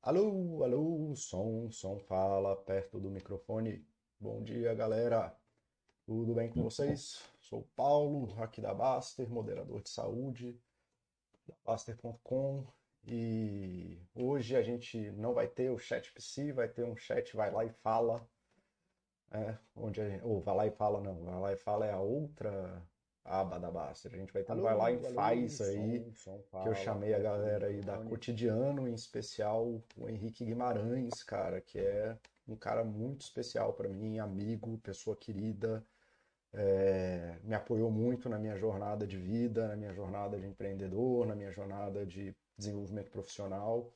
Alô, alô, som, som, fala perto do microfone. Bom dia, galera. Tudo bem com vocês? Sou Paulo, aqui da Baster, moderador de saúde, da Baster.com. E hoje a gente não vai ter o chat PC, vai ter um chat vai lá e fala. É, onde a gente, ou vai lá e fala, não, vai lá e fala é a outra aba da Baster. A gente vai um vai lá e faz aí, som, som, que eu chamei a galera aí da Cotidiano, em especial o Henrique Guimarães, cara, que é um cara muito especial para mim, amigo, pessoa querida, é, me apoiou muito na minha jornada de vida, na minha jornada de empreendedor, na minha jornada de desenvolvimento profissional.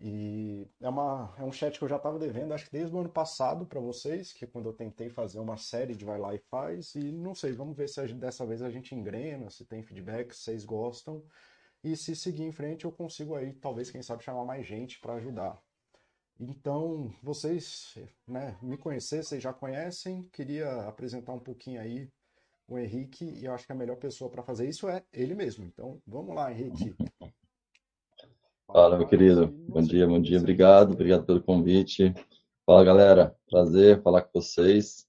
E é, uma, é um chat que eu já estava devendo, acho que desde o ano passado para vocês, que é quando eu tentei fazer uma série de Vai Lá e Faz. E não sei, vamos ver se gente, dessa vez a gente engrena, se tem feedback, se vocês gostam. E se seguir em frente, eu consigo aí, talvez, quem sabe, chamar mais gente para ajudar. Então, vocês né, me conhecer, vocês já conhecem, queria apresentar um pouquinho aí o Henrique, e eu acho que a melhor pessoa para fazer isso é ele mesmo. Então, vamos lá, Henrique. Fala, meu querido. Bom dia, bom dia. Obrigado, obrigado pelo convite. Fala, galera. Prazer falar com vocês.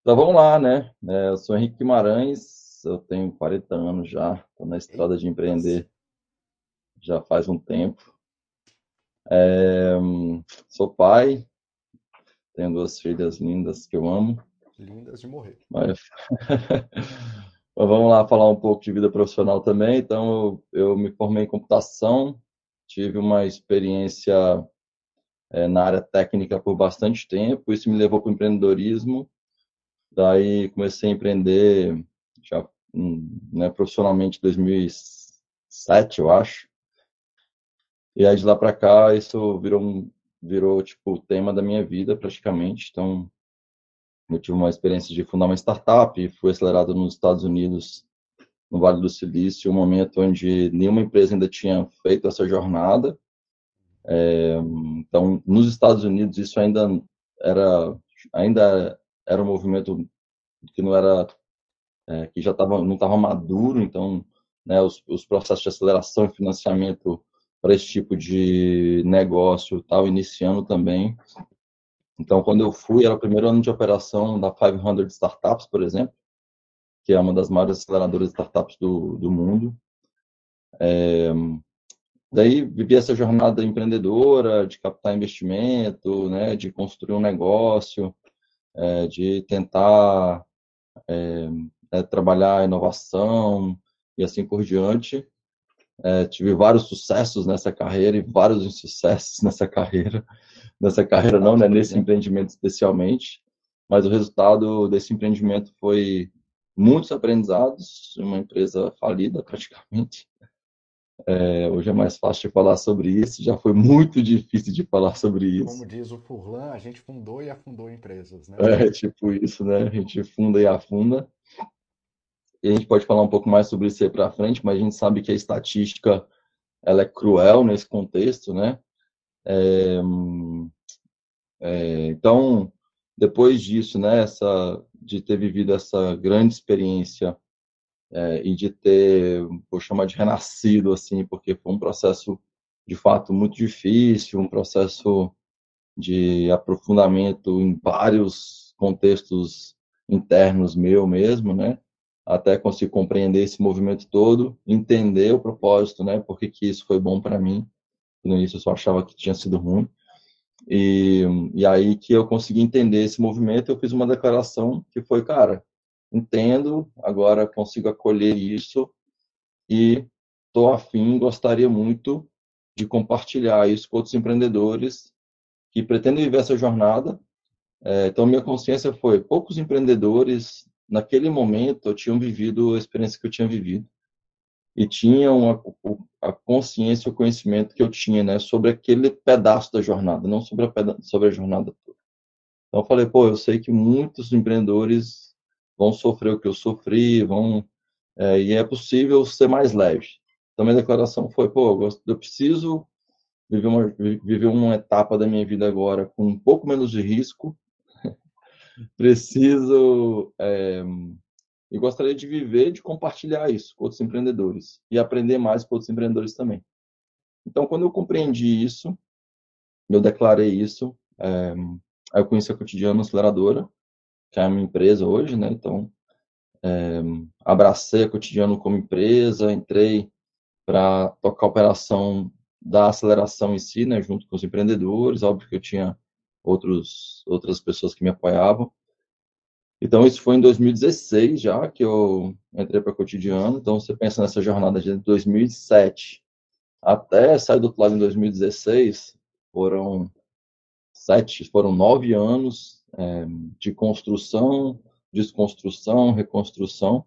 Então, vamos lá, né? É, eu sou Henrique Guimarães, eu tenho 40 anos já, estou na estrada de empreender já faz um tempo. É, sou pai, tenho duas filhas lindas que eu amo. Lindas de morrer. Mas... Vamos lá falar um pouco de vida profissional também. Então, eu, eu me formei em computação, tive uma experiência é, na área técnica por bastante tempo, isso me levou para o empreendedorismo. Daí comecei a empreender já hum, né, profissionalmente em 2007, eu acho. E aí de lá para cá isso virou virou tipo o tema da minha vida praticamente. Então eu tive uma experiência de fundar uma startup, fui acelerado nos Estados Unidos, no Vale do Silício, um momento onde nenhuma empresa ainda tinha feito essa jornada. É, então, nos Estados Unidos isso ainda era ainda era um movimento que não era é, que já estava não estava maduro, então né, os, os, processos de aceleração e financiamento para esse tipo de negócio estavam iniciando também. Então, quando eu fui, era o primeiro ano de operação da 500 Startups, por exemplo, que é uma das maiores aceleradoras de startups do, do mundo. É, daí, vivi essa jornada empreendedora, de captar investimento, né, de construir um negócio, é, de tentar é, trabalhar inovação e assim por diante. Tive vários sucessos nessa carreira e vários insucessos nessa carreira nessa carreira não, né, nesse empreendimento especialmente, mas o resultado desse empreendimento foi muitos aprendizados, uma empresa falida praticamente. É, hoje é mais fácil de falar sobre isso, já foi muito difícil de falar sobre isso. Como diz o Furlan, a gente fundou e afundou empresas, né? É, tipo isso, né? A gente funda e afunda. E a gente pode falar um pouco mais sobre isso aí para frente, mas a gente sabe que a estatística ela é cruel nesse contexto, né? É, é, então, depois disso, né, essa, de ter vivido essa grande experiência é, e de ter, vou chamar de renascido, assim, porque foi um processo de fato muito difícil, um processo de aprofundamento em vários contextos internos meu mesmo, né? Até conseguir compreender esse movimento todo, entender o propósito, né? Por que, que isso foi bom para mim. No início eu só achava que tinha sido ruim. E, e aí que eu consegui entender esse movimento, eu fiz uma declaração que foi, cara, entendo, agora consigo acolher isso e estou afim, gostaria muito de compartilhar isso com outros empreendedores que pretendem viver essa jornada. É, então, minha consciência foi, poucos empreendedores, naquele momento, tinham vivido a experiência que eu tinha vivido e tinham a, a consciência, o conhecimento que eu tinha, né, sobre aquele pedaço da jornada, não sobre a, sobre a jornada toda. Então eu falei, pô, eu sei que muitos empreendedores vão sofrer o que eu sofri, vão é, e é possível ser mais leve. Então minha declaração foi, pô, eu preciso viver uma, viver uma etapa da minha vida agora com um pouco menos de risco, preciso é, e gostaria de viver, de compartilhar isso com outros empreendedores e aprender mais com outros empreendedores também. Então, quando eu compreendi isso, eu declarei isso, é, eu conheci a Cotidiano Aceleradora, que é a minha empresa hoje, né? Então, é, abracei a Cotidiano como empresa, entrei para tocar a operação da aceleração em si, né, junto com os empreendedores, óbvio que eu tinha outros, outras pessoas que me apoiavam. Então, isso foi em 2016 já que eu entrei para cotidiano. Então, você pensa nessa jornada de 2007 até sair do outro lado em 2016, foram sete, foram nove anos é, de construção, desconstrução, reconstrução.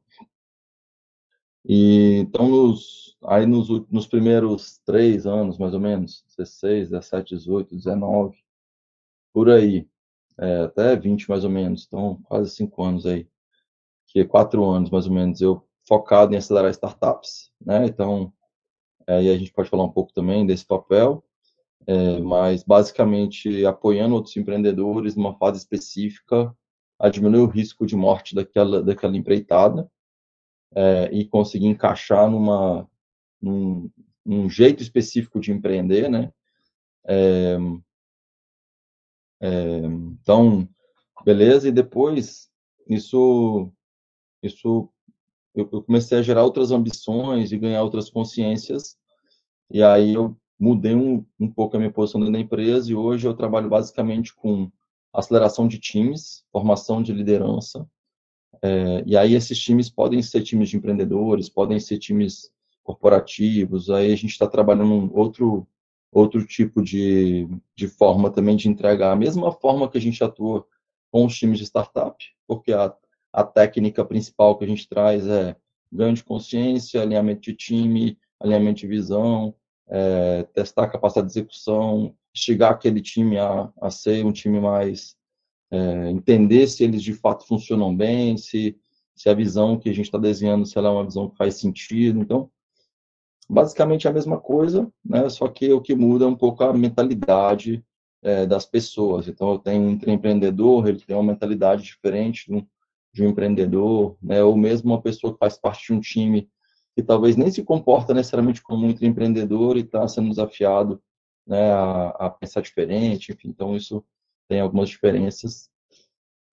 E, então, nos, aí nos, nos primeiros três anos, mais ou menos, 16, 17, 18, 19, por aí, é, até 20 mais ou menos, então quase cinco anos aí, que é quatro anos mais ou menos, eu focado em acelerar startups, né? Então, aí a gente pode falar um pouco também desse papel, é, mas basicamente apoiando outros empreendedores numa fase específica a diminuir o risco de morte daquela, daquela empreitada é, e conseguir encaixar numa, num, num, jeito específico de empreender, né? É, então, beleza, e depois isso, isso eu, eu comecei a gerar outras ambições e ganhar outras consciências, e aí eu mudei um, um pouco a minha posição dentro da empresa, e hoje eu trabalho basicamente com aceleração de times, formação de liderança, é, e aí esses times podem ser times de empreendedores, podem ser times corporativos, aí a gente está trabalhando um outro outro tipo de, de forma também de entregar. A mesma forma que a gente atua com os times de startup, porque a, a técnica principal que a gente traz é ganho de consciência, alinhamento de time, alinhamento de visão, é, testar a capacidade de execução, instigar aquele time a, a ser um time mais. É, entender se eles de fato funcionam bem, se, se a visão que a gente está desenhando se ela é uma visão que faz sentido. Então, basicamente a mesma coisa, né? Só que o que muda é um pouco a mentalidade é, das pessoas. Então, eu tenho um empreendedor, ele tem uma mentalidade diferente de um empreendedor, né? Ou mesmo uma pessoa que faz parte de um time que talvez nem se comporta necessariamente como um empreendedor e está sendo desafiado, né? A, a pensar diferente. Enfim, então isso tem algumas diferenças.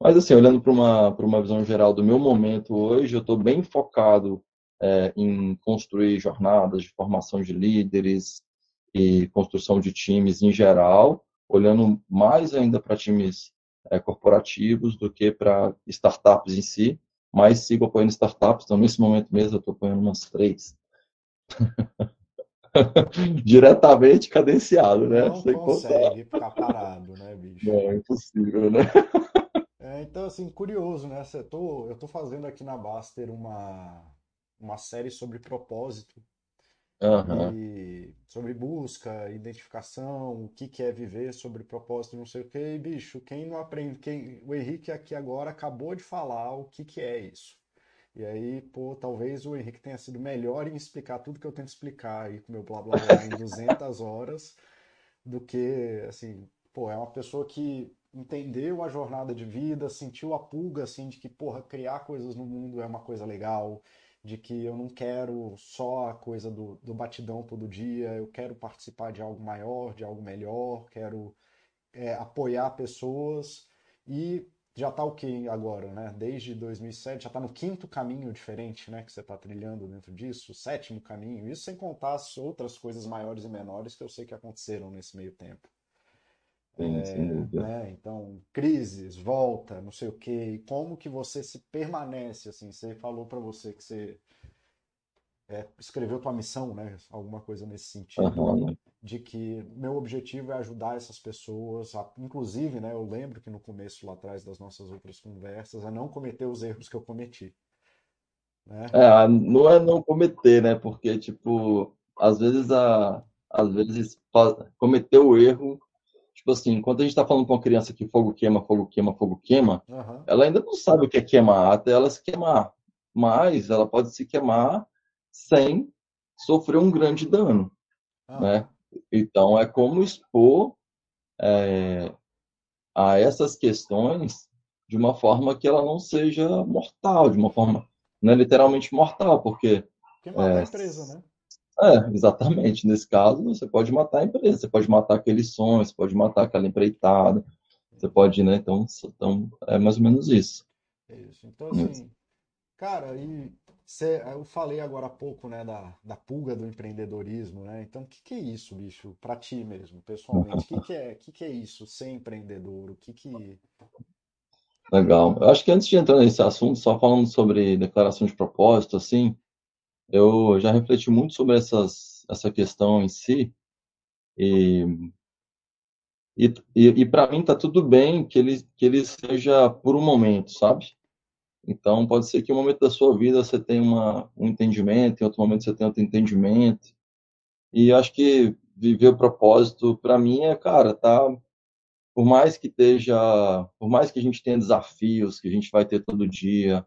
Mas assim, olhando para uma para uma visão geral do meu momento hoje, eu estou bem focado é, em construir jornadas de formação de líderes e construção de times em geral, olhando mais ainda para times é, corporativos do que para startups em si, mas sigo apoiando startups, então nesse momento mesmo eu estou apoiando umas três. Diretamente cadenciado, né? Não Sem consegue contar. ficar parado, né, bicho? Não, é impossível, né? É, então, assim, curioso, né? Eu tô, eu tô fazendo aqui na Baster uma, uma série sobre propósito uhum. sobre busca, identificação, o que, que é viver sobre propósito, não sei o que. E, bicho, quem não aprende, quem, o Henrique aqui agora acabou de falar o que, que é isso. E aí, pô, talvez o Henrique tenha sido melhor em explicar tudo que eu tento explicar aí com meu blá blá blá em 200 horas do que, assim, pô, é uma pessoa que entendeu a jornada de vida, sentiu a pulga, assim, de que, porra, criar coisas no mundo é uma coisa legal, de que eu não quero só a coisa do, do batidão todo dia, eu quero participar de algo maior, de algo melhor, quero é, apoiar pessoas e já está o que agora, né? Desde 2007 já está no quinto caminho diferente, né? Que você está trilhando dentro disso, o sétimo caminho. Isso sem contar as outras coisas maiores e menores que eu sei que aconteceram nesse meio tempo. Sim, é, né? Então, crises, volta, não sei o quê. E como que você se permanece, assim? Você falou para você que você é, escreveu tua missão, né? Alguma coisa nesse sentido. Uhum. De que meu objetivo é ajudar essas pessoas, a, inclusive, né? Eu lembro que no começo lá atrás das nossas outras conversas, a não cometer os erros que eu cometi. Né? É, não é não cometer, né? Porque, tipo, às vezes a, às vezes cometer o erro tipo assim, quando a gente está falando com uma criança que fogo queima, fogo queima, fogo queima, uhum. ela ainda não sabe o que é queimar até ela se queimar. Mas ela pode se queimar sem sofrer um grande dano, uhum. né? Então é como expor é, a essas questões de uma forma que ela não seja mortal, de uma forma não é literalmente mortal, porque queimar é, a empresa, né? É, exatamente. Nesse caso, você pode matar a empresa, você pode matar aquele sonho, você pode matar aquela empreitada, você pode, né? Então, então é mais ou menos isso. Isso. Então, assim, cara, e cê, eu falei agora há pouco, né, da, da pulga do empreendedorismo, né? Então, o que, que é isso, bicho, para ti mesmo, pessoalmente? O que, que, é, que, que é isso, ser empreendedor? O que que... Legal. Eu acho que antes de entrar nesse assunto, só falando sobre declaração de propósito, assim, eu já refleti muito sobre essas, essa questão em si, e, e, e, para mim tá tudo bem que ele, que ele seja por um momento, sabe? Então, pode ser que um momento da sua vida você tenha uma, um entendimento, em outro momento você tenha outro entendimento. E acho que viver o propósito, para mim, é, cara, tá. Por mais que esteja. Por mais que a gente tenha desafios que a gente vai ter todo dia,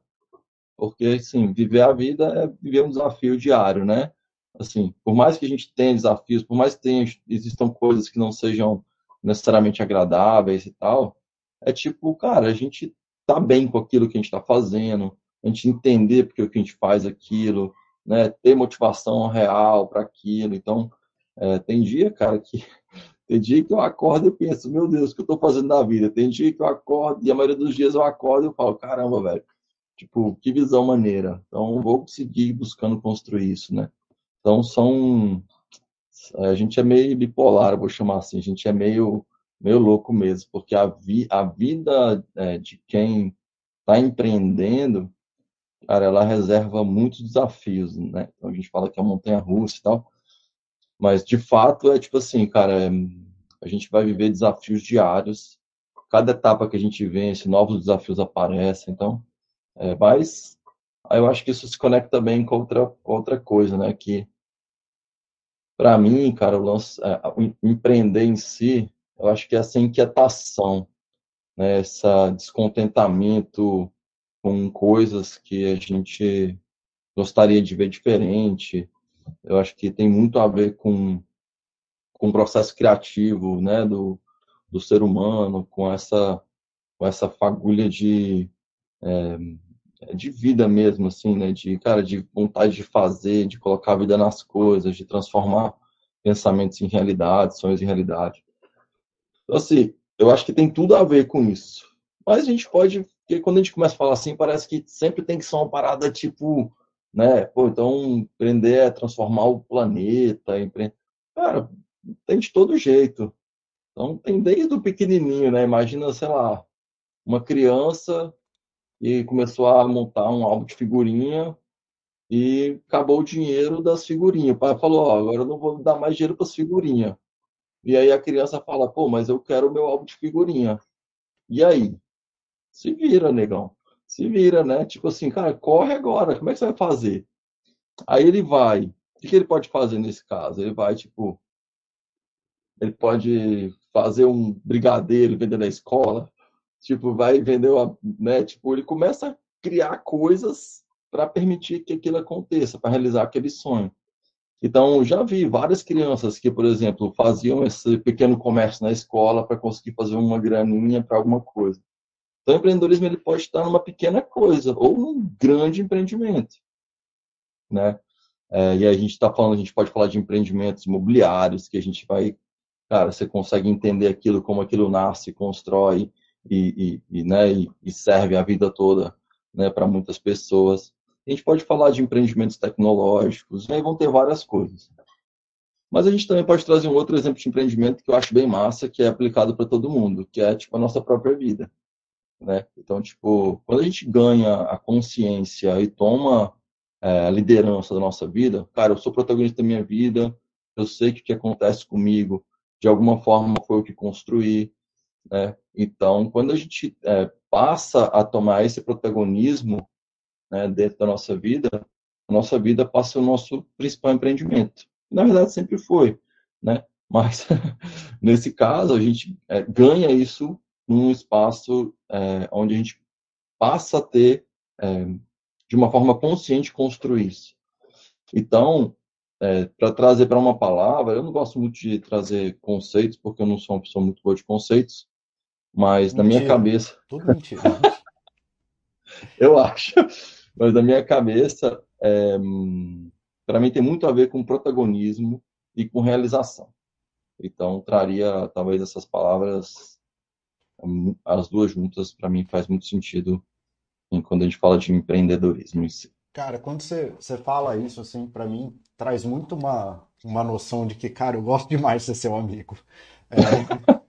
porque, assim, viver a vida é viver um desafio diário, né? Assim, por mais que a gente tenha desafios, por mais que tenha, existam coisas que não sejam necessariamente agradáveis e tal, é tipo, cara, a gente tá bem com aquilo que a gente está fazendo, a gente entender porque que a gente faz aquilo, né? Ter motivação real para aquilo. Então, é, tem dia, cara, que tem dia que eu acordo e penso, meu Deus, o que eu estou fazendo na vida? Tem dia que eu acordo e a maioria dos dias eu acordo e eu falo, caramba, velho, tipo, que visão maneira. Então, vou seguir buscando construir isso, né? Então, são a gente é meio bipolar, vou chamar assim, a gente é meio meio louco mesmo, porque a, vi, a vida é, de quem está empreendendo, cara, ela reserva muitos desafios, né? Então a gente fala que é montanha russa e tal, mas de fato é tipo assim, cara, é, a gente vai viver desafios diários, cada etapa que a gente vence, novos desafios aparecem, então, é, mas eu acho que isso se conecta bem com outra, outra coisa, né? Que para mim, cara, o, lance, é, empreender em si, eu acho que é essa inquietação, né, esse descontentamento com coisas que a gente gostaria de ver diferente. Eu acho que tem muito a ver com, com o processo criativo né, do, do ser humano, com essa, com essa fagulha de, é, de vida mesmo, assim, né, de, cara, de vontade de fazer, de colocar a vida nas coisas, de transformar pensamentos em realidade, sonhos em realidade. Então, assim, eu acho que tem tudo a ver com isso. Mas a gente pode, porque quando a gente começa a falar assim, parece que sempre tem que ser uma parada tipo, né? Pô, então empreender é transformar o planeta, empreender. Cara, tem de todo jeito. Então tem desde o pequenininho, né? Imagina, sei lá, uma criança e começou a montar um álbum de figurinha e acabou o dinheiro das figurinhas. O pai falou: Ó, agora eu não vou dar mais dinheiro para as figurinhas. E aí a criança fala, pô, mas eu quero o meu álbum de figurinha. E aí? Se vira, negão. Se vira, né? Tipo assim, cara, corre agora. Como é que você vai fazer? Aí ele vai. O que ele pode fazer nesse caso? Ele vai, tipo, ele pode fazer um brigadeiro vender na escola. Tipo, vai vender uma, né? Tipo, ele começa a criar coisas para permitir que aquilo aconteça, para realizar aquele sonho. Então, já vi várias crianças que, por exemplo, faziam esse pequeno comércio na escola para conseguir fazer uma graninha para alguma coisa. Então, o empreendedorismo ele pode estar numa pequena coisa ou num grande empreendimento, né? É, e a gente está falando, a gente pode falar de empreendimentos imobiliários, que a gente vai, cara, você consegue entender aquilo, como aquilo nasce, constrói e, e, e né, e, e serve a vida toda, né, para muitas pessoas. A gente pode falar de empreendimentos tecnológicos, aí vão ter várias coisas. Mas a gente também pode trazer um outro exemplo de empreendimento que eu acho bem massa, que é aplicado para todo mundo, que é tipo a nossa própria vida, né? Então, tipo, quando a gente ganha a consciência e toma é, a liderança da nossa vida, cara, eu sou protagonista da minha vida, eu sei que o que acontece comigo, de alguma forma foi o que construí, né? Então, quando a gente é, passa a tomar esse protagonismo né, dentro da nossa vida, a nossa vida passa o nosso principal empreendimento. Na verdade, sempre foi, né? Mas, nesse caso, a gente é, ganha isso num espaço é, onde a gente passa a ter, é, de uma forma consciente, construir isso. Então, é, para trazer para uma palavra, eu não gosto muito de trazer conceitos, porque eu não sou uma pessoa muito boa de conceitos, mas mentira. na minha cabeça. Tudo mentira. eu acho. Mas na minha cabeça, é, para mim tem muito a ver com protagonismo e com realização. Então, traria talvez essas palavras, as duas juntas, para mim faz muito sentido quando a gente fala de empreendedorismo em si. Cara, quando você, você fala isso, assim, para mim, traz muito uma, uma noção de que, cara, eu gosto demais de ser seu amigo. É,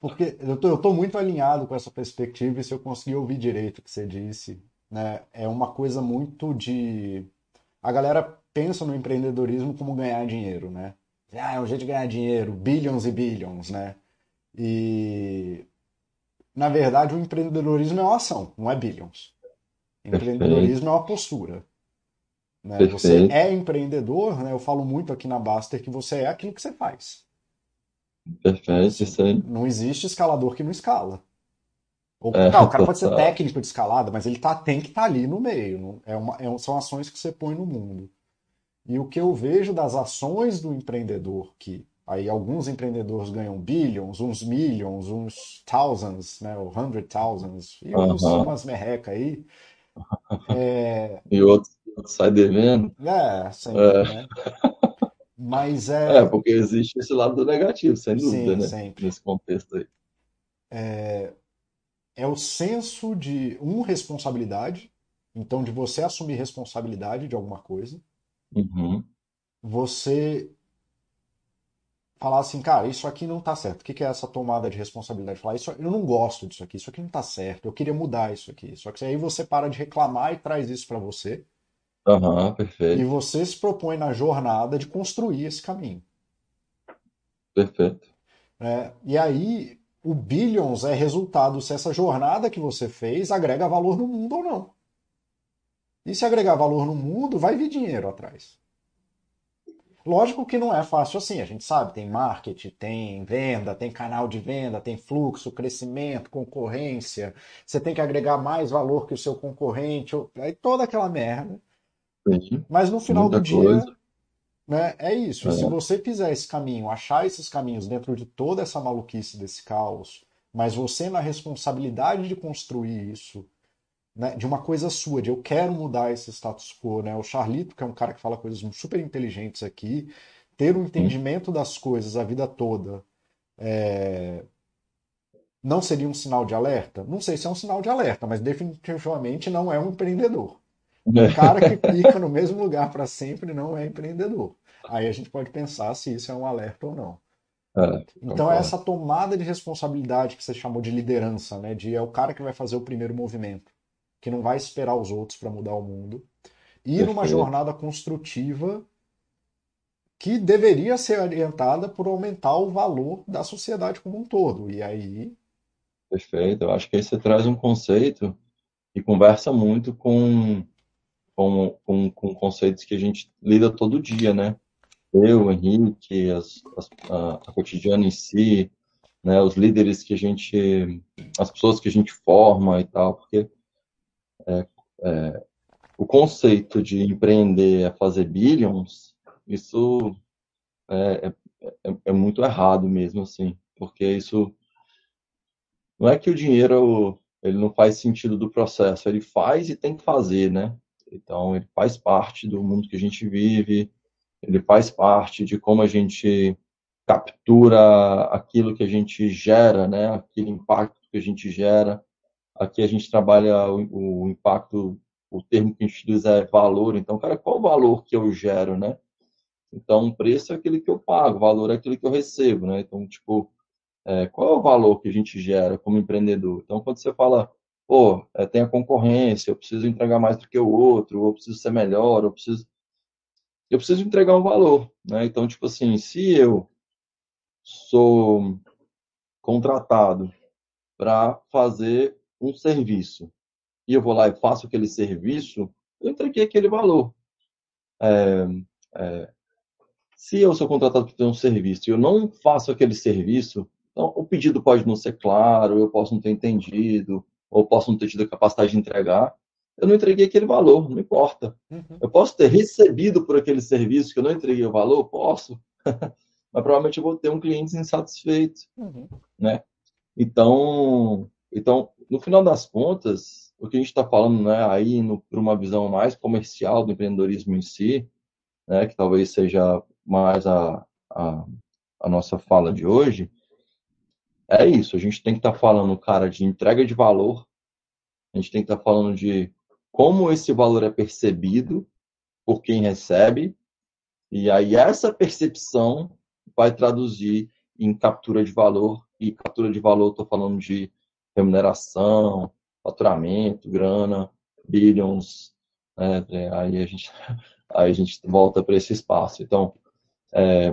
porque eu tô, eu tô muito alinhado com essa perspectiva e se eu conseguir ouvir direito o que você disse, né, é uma coisa muito de... A galera pensa no empreendedorismo como ganhar dinheiro, né? Ah, é um jeito de ganhar dinheiro, billions e billions, né? E na verdade o empreendedorismo é uma ação, não é billions. Empreendedorismo é uma postura. Né? Você é empreendedor, né? Eu falo muito aqui na Baster que você é aquilo que você faz. Perfeito, isso aí. Não existe escalador que não escala. Ou, é, não, o cara pode ser técnico de escalada, mas ele tá, tem que estar tá ali no meio. É uma, é, são ações que você põe no mundo. E o que eu vejo das ações do empreendedor, que aí alguns empreendedores ganham billions, uns millions, uns thousands, né, ou hundred thousands, e uns, umas merreca aí. É... E outros sai devendo. É, sempre, né? Mas é. É, porque existe esse lado negativo, sem dúvida, Sim, né? Sempre. Nesse contexto aí. É... é o senso de, um, responsabilidade, então de você assumir responsabilidade de alguma coisa. Uhum. Você falar assim, cara, isso aqui não tá certo. O que é essa tomada de responsabilidade? Falar, isso, eu não gosto disso aqui, isso aqui não tá certo, eu queria mudar isso aqui. Só que aí você para de reclamar e traz isso para você. Perfeito. E você se propõe na jornada de construir esse caminho. Perfeito. É, e aí, o Billions é resultado se essa jornada que você fez agrega valor no mundo ou não. E se agregar valor no mundo, vai vir dinheiro atrás. Lógico que não é fácil assim, a gente sabe, tem marketing, tem venda, tem canal de venda, tem fluxo, crescimento, concorrência, você tem que agregar mais valor que o seu concorrente, aí toda aquela merda. Sim, Mas no final do dia, né, é isso. É. E se você fizer esse caminho, achar esses caminhos dentro de toda essa maluquice desse caos, mas você na responsabilidade de construir isso, né, de uma coisa sua, de eu quero mudar esse status quo, né? O Charlito, que é um cara que fala coisas super inteligentes aqui, ter um entendimento das coisas a vida toda, é... não seria um sinal de alerta? Não sei se é um sinal de alerta, mas definitivamente não é um empreendedor. O cara que fica no mesmo lugar para sempre não é empreendedor. Aí a gente pode pensar se isso é um alerta ou não. É, então é essa tomada de responsabilidade que você chamou de liderança, né? De é o cara que vai fazer o primeiro movimento que não vai esperar os outros para mudar o mundo, e Perfeito. numa jornada construtiva que deveria ser orientada por aumentar o valor da sociedade como um todo. E aí. Perfeito. Eu acho que aí você traz um conceito e conversa muito com, com, com, com conceitos que a gente lida todo dia, né? Eu, Henrique, as, as, a, a cotidiana em si, né? Os líderes que a gente. as pessoas que a gente forma e tal, porque é, é, o conceito de empreender é fazer billions, isso é, é, é, é, muito errado mesmo, assim, porque isso não é que o dinheiro ele não faz sentido do processo, ele faz e tem que fazer, né? Então, ele faz parte do mundo que a gente vive, ele faz parte de como a gente captura aquilo que a gente gera, né? Aquele impacto que a gente gera. Aqui a gente trabalha o, o impacto, o termo que a gente utiliza é valor. Então, cara, qual o valor que eu gero, né? Então, preço é aquele que eu pago, valor é aquele que eu recebo, né? Então, tipo, é, qual é o valor que a gente gera como empreendedor? Então, quando você fala, pô, é, tem a concorrência, eu preciso entregar mais do que o outro, eu preciso ser melhor, eu preciso. Eu preciso entregar um valor, né? Então, tipo assim, se eu sou contratado para fazer um serviço e eu vou lá e faço aquele serviço, eu entreguei aquele valor. É, é, se eu sou contratado para fazer um serviço e eu não faço aquele serviço, então o pedido pode não ser claro, eu posso não ter entendido, ou posso não ter tido a capacidade de entregar, eu não entreguei aquele valor, não importa. Uhum. Eu posso ter recebido por aquele serviço que eu não entreguei o valor? Posso. Mas provavelmente eu vou ter um cliente insatisfeito, uhum. né? Então, então, no final das contas, o que a gente está falando, né, aí para uma visão mais comercial do empreendedorismo em si, né, que talvez seja mais a, a, a nossa fala de hoje, é isso. A gente tem que estar tá falando, cara, de entrega de valor, a gente tem que estar tá falando de como esse valor é percebido por quem recebe, e aí essa percepção vai traduzir em captura de valor, e captura de valor, estou falando de remuneração, faturamento, grana, billions, né? Aí a gente aí a gente volta para esse espaço. Então, é,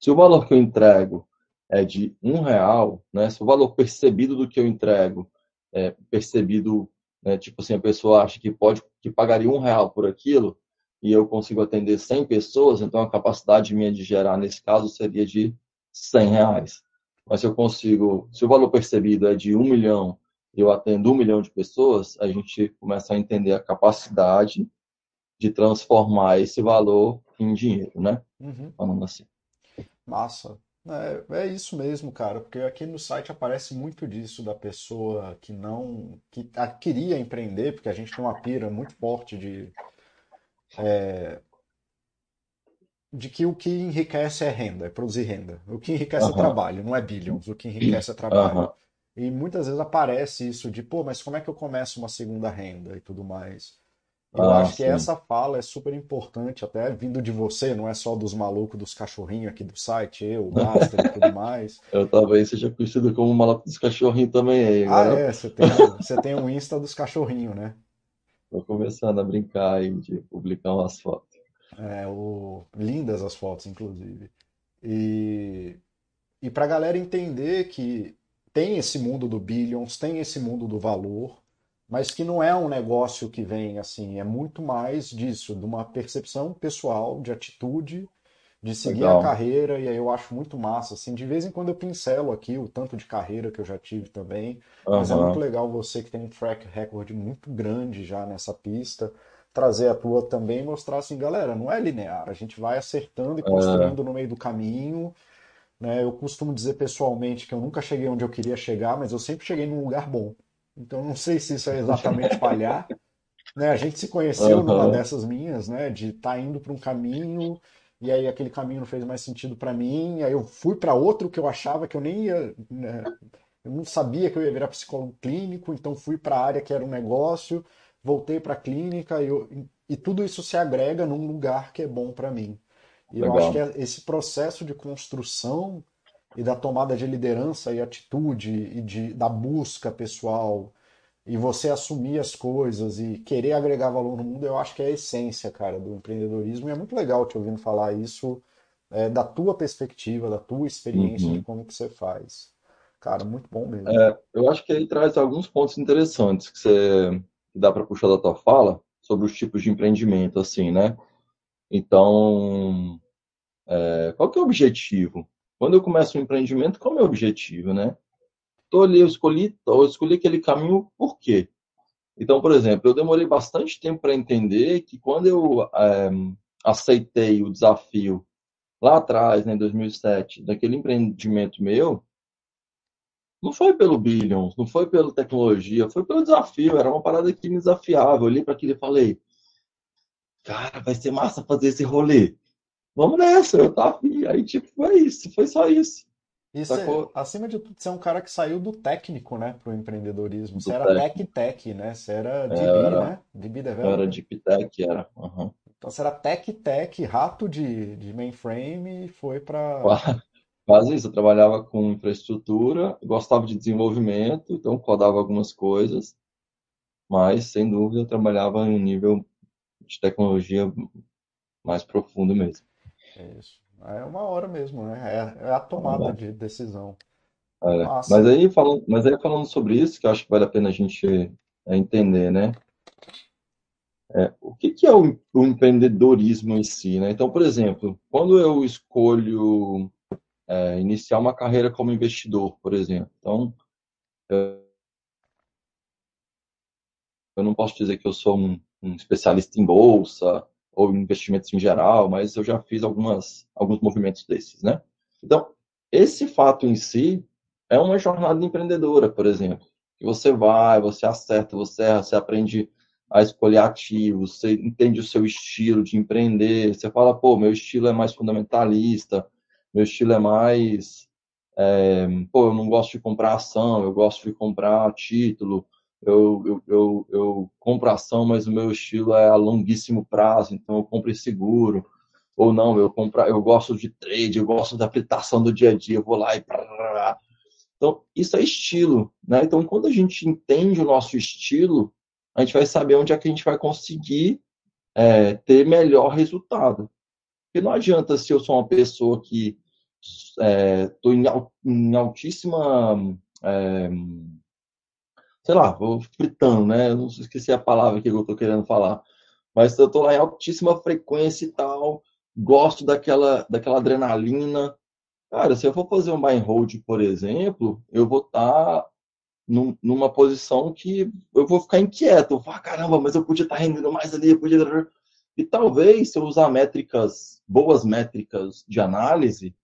se o valor que eu entrego é de um real, né? Se o valor percebido do que eu entrego é percebido, né, tipo assim, a pessoa acha que pode, que pagaria um real por aquilo e eu consigo atender 100 pessoas, então a capacidade minha de gerar nesse caso seria de 100 reais. Mas se eu consigo, se o valor percebido é de um milhão eu atendo um milhão de pessoas, a gente começa a entender a capacidade de transformar esse valor em dinheiro, né? Uhum. Falando assim. Massa. É, é, isso mesmo, cara, porque aqui no site aparece muito disso da pessoa que não que queria empreender, porque a gente tem uma pira muito forte de é, de que o que enriquece é renda, é produzir renda. O que enriquece uhum. é trabalho, não é billions. O que enriquece é trabalho. Uhum. E muitas vezes aparece isso de, pô, mas como é que eu começo uma segunda renda e tudo mais? Eu ah, acho que sim. essa fala é super importante, até vindo de você, não é só dos malucos dos cachorrinhos aqui do site, eu, o Master e tudo mais. Eu talvez seja conhecido como maluco dos cachorrinhos também aí. Ah, é, você tem, você tem um Insta dos cachorrinhos, né? Tô começando a brincar aí de publicar umas fotos. É, o... lindas as fotos, inclusive. E, e pra galera entender que tem esse mundo do Billions, tem esse mundo do valor, mas que não é um negócio que vem assim, é muito mais disso, de uma percepção pessoal, de atitude, de seguir Legal. a carreira, e aí eu acho muito massa, assim, de vez em quando eu pincelo aqui o tanto de carreira que eu já tive também, uhum. mas é muito legal você que tem um track record muito grande já nessa pista, trazer a tua também e mostrar assim, galera, não é linear, a gente vai acertando e construindo é. no meio do caminho, né, eu costumo dizer pessoalmente que eu nunca cheguei onde eu queria chegar, mas eu sempre cheguei num lugar bom, então não sei se isso é exatamente falhar. né? A gente se conheceu uhum. numa dessas minhas, né? De estar tá indo para um caminho e aí aquele caminho não fez mais sentido para mim. Aí eu fui para outro que eu achava que eu nem ia. Né? Eu não sabia que eu ia virar psicólogo clínico, então fui para a área que era um negócio, voltei para a clínica e, eu, e tudo isso se agrega num lugar que é bom para mim. E Legal. eu acho que é esse processo de construção e da tomada de liderança e atitude e de, da busca pessoal e você assumir as coisas e querer agregar valor no mundo, eu acho que é a essência, cara, do empreendedorismo. E é muito legal te ouvindo falar isso é, da tua perspectiva, da tua experiência, uhum. de como que você faz. Cara, muito bom mesmo. É, eu acho que aí traz alguns pontos interessantes que você que dá para puxar da tua fala sobre os tipos de empreendimento, assim, né? Então, é, qual que é o objetivo? Quando eu começo um empreendimento, qual é o meu objetivo, né? Tô ali, eu escolhi, eu escolhi aquele caminho por quê? Então, por exemplo, eu demorei bastante tempo para entender que quando eu é, aceitei o desafio lá atrás, né, em 2007, daquele empreendimento meu, não foi pelo Billions, não foi pela tecnologia, foi pelo desafio, era uma parada que me desafiava. Eu olhei para aquilo e falei, cara, vai ser massa fazer esse rolê vamos nessa, eu tava. E aí, tipo, foi isso, foi só isso. Isso, é, acima de tudo, você é um cara que saiu do técnico, né, pro empreendedorismo. Você era tech-tech, né? Você era DB, era, né? DB developer. Era deep tech, era. Uhum. Então você era tech-tech, rato de, de mainframe e foi para Quase isso, eu trabalhava com infraestrutura, gostava de desenvolvimento, então codava algumas coisas, mas sem dúvida eu trabalhava em um nível de tecnologia mais profundo mesmo. É isso. É uma hora mesmo, né? É, é a tomada de decisão. É, mas aí falando, mas aí falando sobre isso, que eu acho que vale a pena a gente é, entender, né? É, o que, que é o, o, empreendedorismo em si, né? Então, por exemplo, quando eu escolho é, iniciar uma carreira como investidor, por exemplo, então eu, eu não posso dizer que eu sou um, um especialista em bolsa, ou investimentos em geral, mas eu já fiz algumas, alguns movimentos desses, né? Então, esse fato em si é uma jornada empreendedora, por exemplo. que você vai, você acerta, você erra, você aprende a escolher ativos, você entende o seu estilo de empreender, você fala, pô, meu estilo é mais fundamentalista, meu estilo é mais, é, pô, eu não gosto de comprar ação, eu gosto de comprar título, eu, eu, eu, eu compro ação, mas o meu estilo é a longuíssimo prazo, então eu compro seguro, ou não, eu compro, eu gosto de trade, eu gosto da aplicação do dia a dia, eu vou lá e então, isso é estilo, né? Então, quando a gente entende o nosso estilo, a gente vai saber onde é que a gente vai conseguir é, ter melhor resultado. Porque não adianta se eu sou uma pessoa que estou é, em, em, altíssima. É, sei lá, vou fritando, né? Eu não esqueci a palavra que eu estou querendo falar. Mas eu estou lá em altíssima frequência e tal, gosto daquela, daquela adrenalina, Cara, se eu for fazer um buy and hold, por exemplo, eu vou estar tá num, numa posição que eu vou ficar inquieto. Eu vou falar, caramba, mas eu podia estar tá rendendo mais ali, eu podia... E talvez, se eu usar métricas, boas métricas de análise,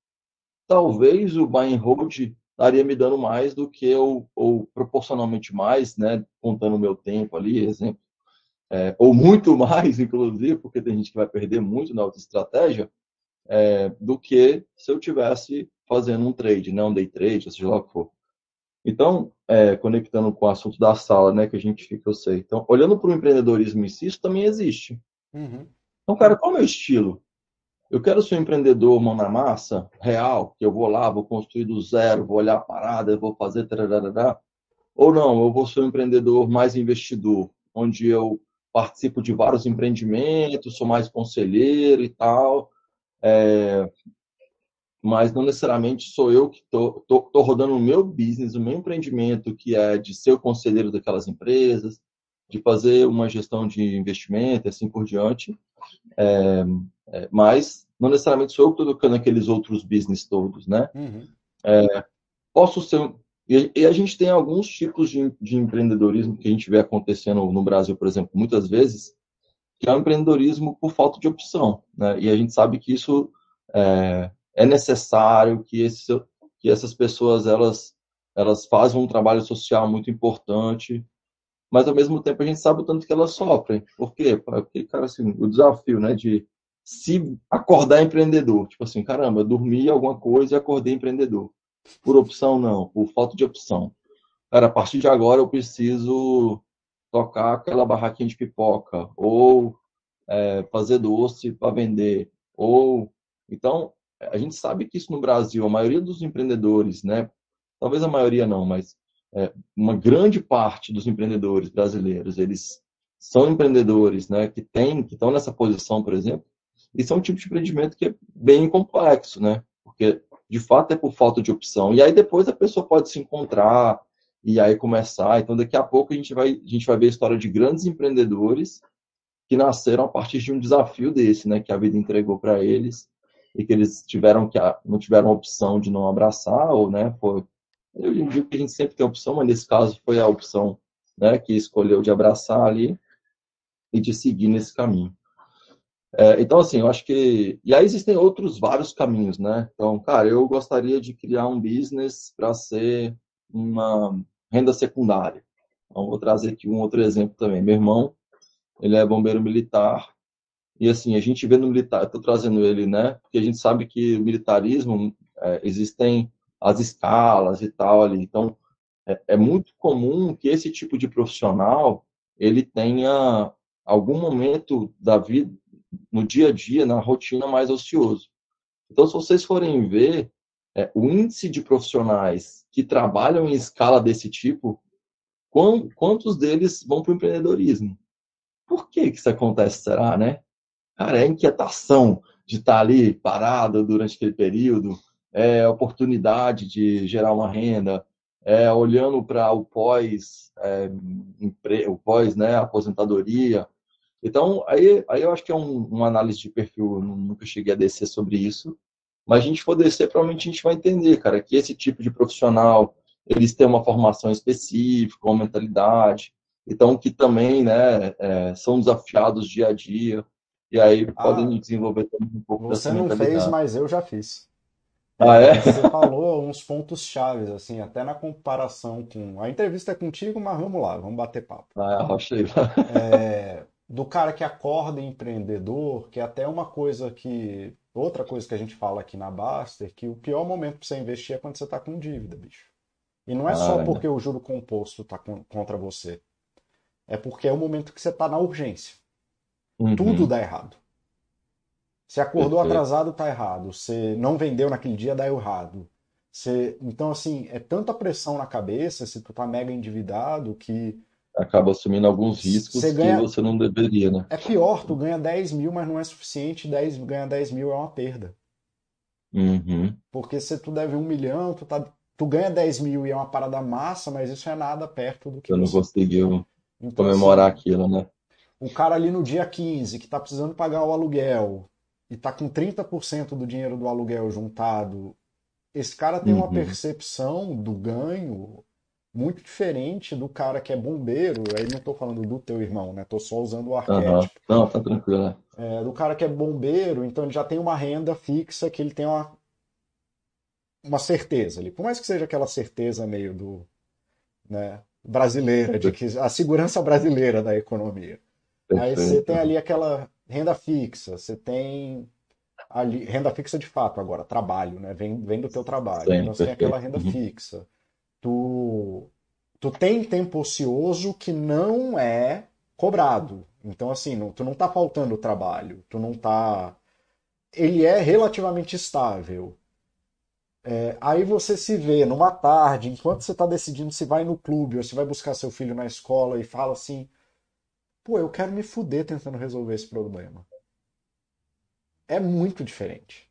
talvez o buy and hold estaria me dando mais do que eu, ou proporcionalmente mais, né, contando o meu tempo ali, exemplo, é, ou muito mais, inclusive, porque tem gente que vai perder muito na outra estratégia, é, do que se eu tivesse fazendo um trade, né, um day trade, seja lá o que for. Então, é, conectando com o assunto da sala, né, que a gente fica, eu sei. Então, olhando para o empreendedorismo em si, isso também existe. Uhum. Então, cara, qual é o meu estilo? Eu quero ser um empreendedor mão na massa, real, que eu vou lá, vou construir do zero, vou olhar a parada, vou fazer ou não, eu vou ser um empreendedor mais investidor, onde eu participo de vários empreendimentos, sou mais conselheiro e tal, é, mas não necessariamente sou eu que estou rodando o meu business, o meu empreendimento, que é de ser o conselheiro daquelas empresas, de fazer uma gestão de investimento, assim por diante. É, é, mas não necessariamente sou eu que estou tocando aqueles outros business todos, né? Uhum. É, posso ser. E, e, a gente tem alguns tipos de, de empreendedorismo que a gente vê acontecendo no Brasil, por exemplo, muitas vezes, que é o empreendedorismo por falta de opção. Né? E a gente sabe que isso é, é necessário, que, esse, que essas pessoas elas, elas fazem um trabalho social muito importante, mas ao mesmo tempo a gente sabe o tanto que elas sofrem. Por quê? Porque, cara, assim, o desafio né, de se acordar empreendedor, tipo assim, caramba, eu dormi alguma coisa e acordei empreendedor. Por opção, não, por falta de opção. Cara, a partir de agora eu preciso tocar aquela barraquinha de pipoca, ou é, fazer doce para vender, ou então a gente sabe que isso no Brasil, a maioria dos empreendedores, né, talvez a maioria não, mas é, uma grande parte dos empreendedores brasileiros, eles são empreendedores, né, que têm, que estão nessa posição, por exemplo, e são um tipo de empreendimento que é bem complexo, né, porque de fato é por falta de opção. E aí depois a pessoa pode se encontrar, e aí começar. Então, daqui a pouco a gente vai, a gente vai ver a história de grandes empreendedores que nasceram a partir de um desafio desse, né, que a vida entregou para eles e que eles tiveram que não tiveram opção de não abraçar ou, né, foi eu digo que a gente sempre tem opção, mas nesse caso foi a opção, né, que escolheu de abraçar ali e de seguir nesse caminho. É, então, assim, eu acho que. E aí existem outros vários caminhos, né? Então, cara, eu gostaria de criar um business para ser uma renda secundária. Então, vou trazer aqui um outro exemplo também. Meu irmão, ele é bombeiro militar, e assim, a gente vê no militar, estou trazendo ele, né, porque a gente sabe que o militarismo, é, existem as escalas e tal ali, então é, é, muito comum que esse tipo de profissional, ele tenha algum momento da vida, no dia a dia, na rotina mais ocioso. Então, se vocês forem ver, é, o índice de profissionais que trabalham em escala desse tipo, quantos deles vão para o empreendedorismo? Por que, que isso acontece, será, né? Cara, é inquietação de estar ali parado durante aquele período, é oportunidade de gerar uma renda, é olhando para o pós, é, o pós, né, aposentadoria. Então, aí, aí eu acho que é um, uma análise de perfil, eu nunca cheguei a descer sobre isso, mas a gente for descer, provavelmente a gente vai entender, cara, que esse tipo de profissional, eles têm uma formação específica, uma mentalidade, então que também, né, é, são desafiados dia a dia, e aí ah, podem desenvolver também um pouco Você não fez, mas eu já fiz. Ah, é? Você falou uns pontos chaves, assim, até na comparação com. A entrevista é contigo, mas vamos lá, vamos bater papo. Ah, aí. É, do cara que acorda empreendedor, que é até uma coisa que. Outra coisa que a gente fala aqui na Baster, que o pior momento para você investir é quando você está com dívida, bicho. E não é só porque o juro composto está contra você. É porque é o momento que você está na urgência. Tudo Uhum, dá errado. Você acordou perfeito. atrasado, tá errado. Você não vendeu naquele dia, dá errado. Você... Então, assim, é tanta pressão na cabeça, se tu tá mega endividado, que Acaba assumindo alguns você riscos que ganha. você não deveria, né? É pior, tu ganha 10 mil, mas não é suficiente. 10... Ganhar 10 mil é uma perda. Uhum. Porque se tu deve um milhão, tu, tá... tu ganha 10 mil e é uma parada massa, mas isso é nada perto do que Você não você. conseguiu Então, comemorar assim, aquilo, né? o cara ali no dia 15 que tá precisando pagar o aluguel e tá com 30% do dinheiro do aluguel juntado esse cara tem uma Uhum. percepção do ganho muito diferente do cara que é bombeiro. Aí não estou falando do teu irmão, né? Tô só usando o arquétipo. Não, tá tranquilo, né? É, do cara que é bombeiro, então ele já tem uma renda fixa que ele tem uma, uma certeza ali. Por mais que seja aquela certeza meio do, né, brasileira, de que a segurança brasileira da economia. Aí você tem ali aquela renda fixa, você tem ali, renda fixa de fato agora, trabalho, né? Vem, vem do teu trabalho. Sim, Então você tem aquela renda Uhum. fixa. Tu, tu tem tempo ocioso que não é cobrado. Então, assim, não, tu não tá faltando trabalho, tu não tá. Ele é relativamente estável. É, aí você se vê numa tarde, enquanto você está decidindo se vai no clube ou se vai buscar seu filho na escola e fala assim: pô, eu quero me fuder tentando resolver esse problema. É muito diferente.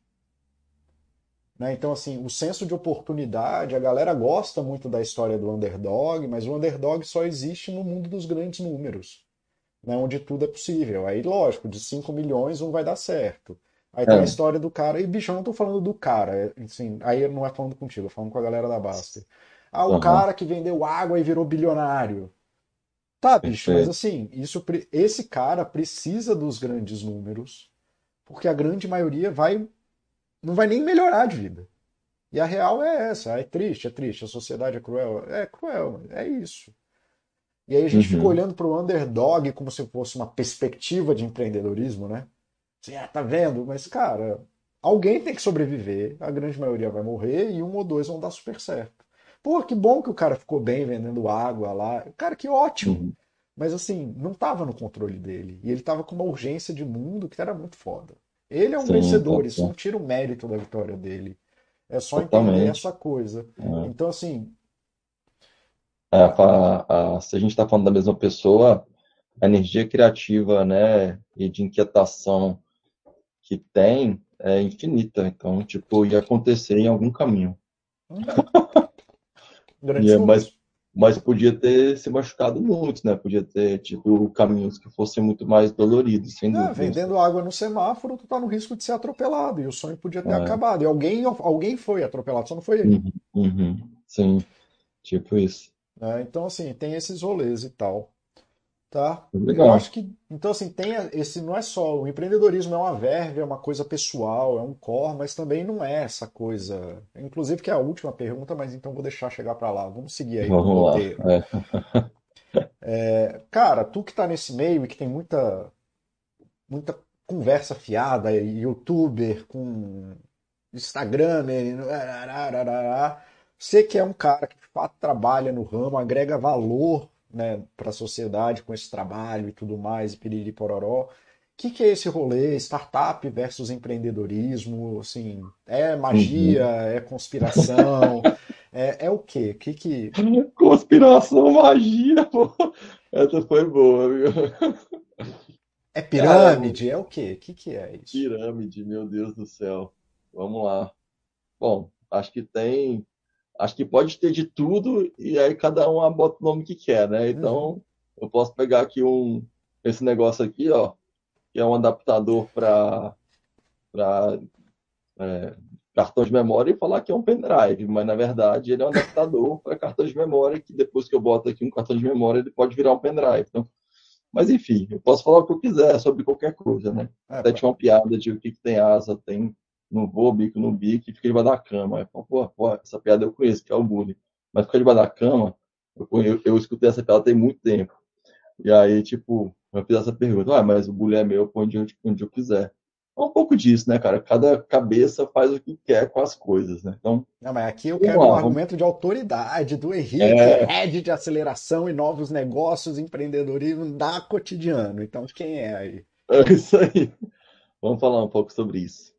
Né? Então, assim, o senso de oportunidade, a galera gosta muito da história do underdog, mas o underdog só existe no mundo dos grandes números, né? Onde tudo é possível. Aí, lógico, de 5 milhões um vai dar certo. Aí tem a É. história do cara, e bicho, eu não tô falando do cara, é, assim, aí não é falando contigo, eu falando com a galera da Baster. Ah, o Aham. cara que vendeu água e virou bilionário. Tá, bicho, mas Perfeito. assim, isso, esse cara precisa dos grandes números, porque a grande maioria vai, não vai nem melhorar de vida. E a real é essa, é triste, é triste, a sociedade é cruel, é cruel, é isso. E aí a gente fica Uhum. olhando para o underdog como se fosse uma perspectiva de empreendedorismo, né? Assim, ah, tá vendo? Mas, cara, alguém tem que sobreviver, a grande maioria vai morrer e um ou dois vão dar super certo. Pô, que bom que o cara ficou bem vendendo água lá. Cara, que ótimo. Uhum. Mas assim, não estava no controle dele. E ele estava com uma urgência de mundo que era muito foda. Ele é um Sim, vencedor, isso não tira o mérito da vitória dele. É só entender totalmente. essa coisa. Então, assim, É, a- a- se a gente está falando da mesma pessoa, a energia criativa, né, e de inquietação que tem é infinita. Então, tipo, ia acontecer em algum caminho. uhum, E é, mas. Mas podia ter se machucado muito, né? Podia ter, tipo, caminhos que fossem muito mais doloridos, sem É, dúvida. Vendendo água no semáforo, tu tá no risco de ser atropelado. E o sonho podia ter É. acabado. E alguém, alguém foi atropelado, só não foi ele. Uhum, uhum. Sim, tipo isso. né? Então, assim, tem esses rolês e tal. Tá? Eu Legal. acho que. Então, assim, tem esse. Não é só. O empreendedorismo é uma verve, é uma coisa pessoal, é um core, mas também não é essa coisa. Inclusive, que é a última pergunta, mas então vou deixar chegar pra lá. Vamos seguir aí Vamos lá. roteiro. É. Cara, tu que tá nesse meio e que tem muita, muita conversa fiada, youtuber com Instagramer, arararará, você que é um cara que de fato trabalha no ramo, agrega valor, né, para a sociedade com esse trabalho e tudo mais, e piriri pororó. O que que é esse rolê? Startup versus empreendedorismo? Assim, é magia? Uhum. É conspiração? É, é o quê? O que que... Conspiração, magia, pô. Essa foi boa, viu? É Cara, pirâmide? É o quê? O que que é isso? pirâmide, meu Deus do céu. Vamos lá. Bom, acho que tem. Acho que pode ter de tudo e aí cada um bota o nome que quer, né? Uhum. Então, eu posso pegar aqui um. Esse negócio aqui, ó, que é um adaptador para para cartão de memória e falar que é um pendrive, mas na verdade ele é um adaptador para cartão de memória que depois que eu boto aqui um cartão de memória ele pode virar um pendrive. Então, mas enfim, eu posso falar o que eu quiser sobre qualquer coisa, né? É, Até pra- tinha uma piada de o que, que tem asa, tem não vou, bico no bico, e fica debaixo da cama. Aí, pô, essa piada eu conheço, que é o bullying. Mas ficar debaixo da cama, eu, eu, eu escutei essa piada tem muito tempo. E aí, tipo, eu fiz essa pergunta, ah, mas o bullying é meu, põe onde, onde eu quiser. É um pouco disso, né, cara? Cada cabeça faz o que quer com as coisas, né? Então. Não, mas aqui eu quero lá, um argumento de autoridade do Henrique, é... head de aceleração e novos negócios, empreendedorismo da cotidiano. Então, quem é aí? É isso aí. Vamos falar um pouco sobre isso.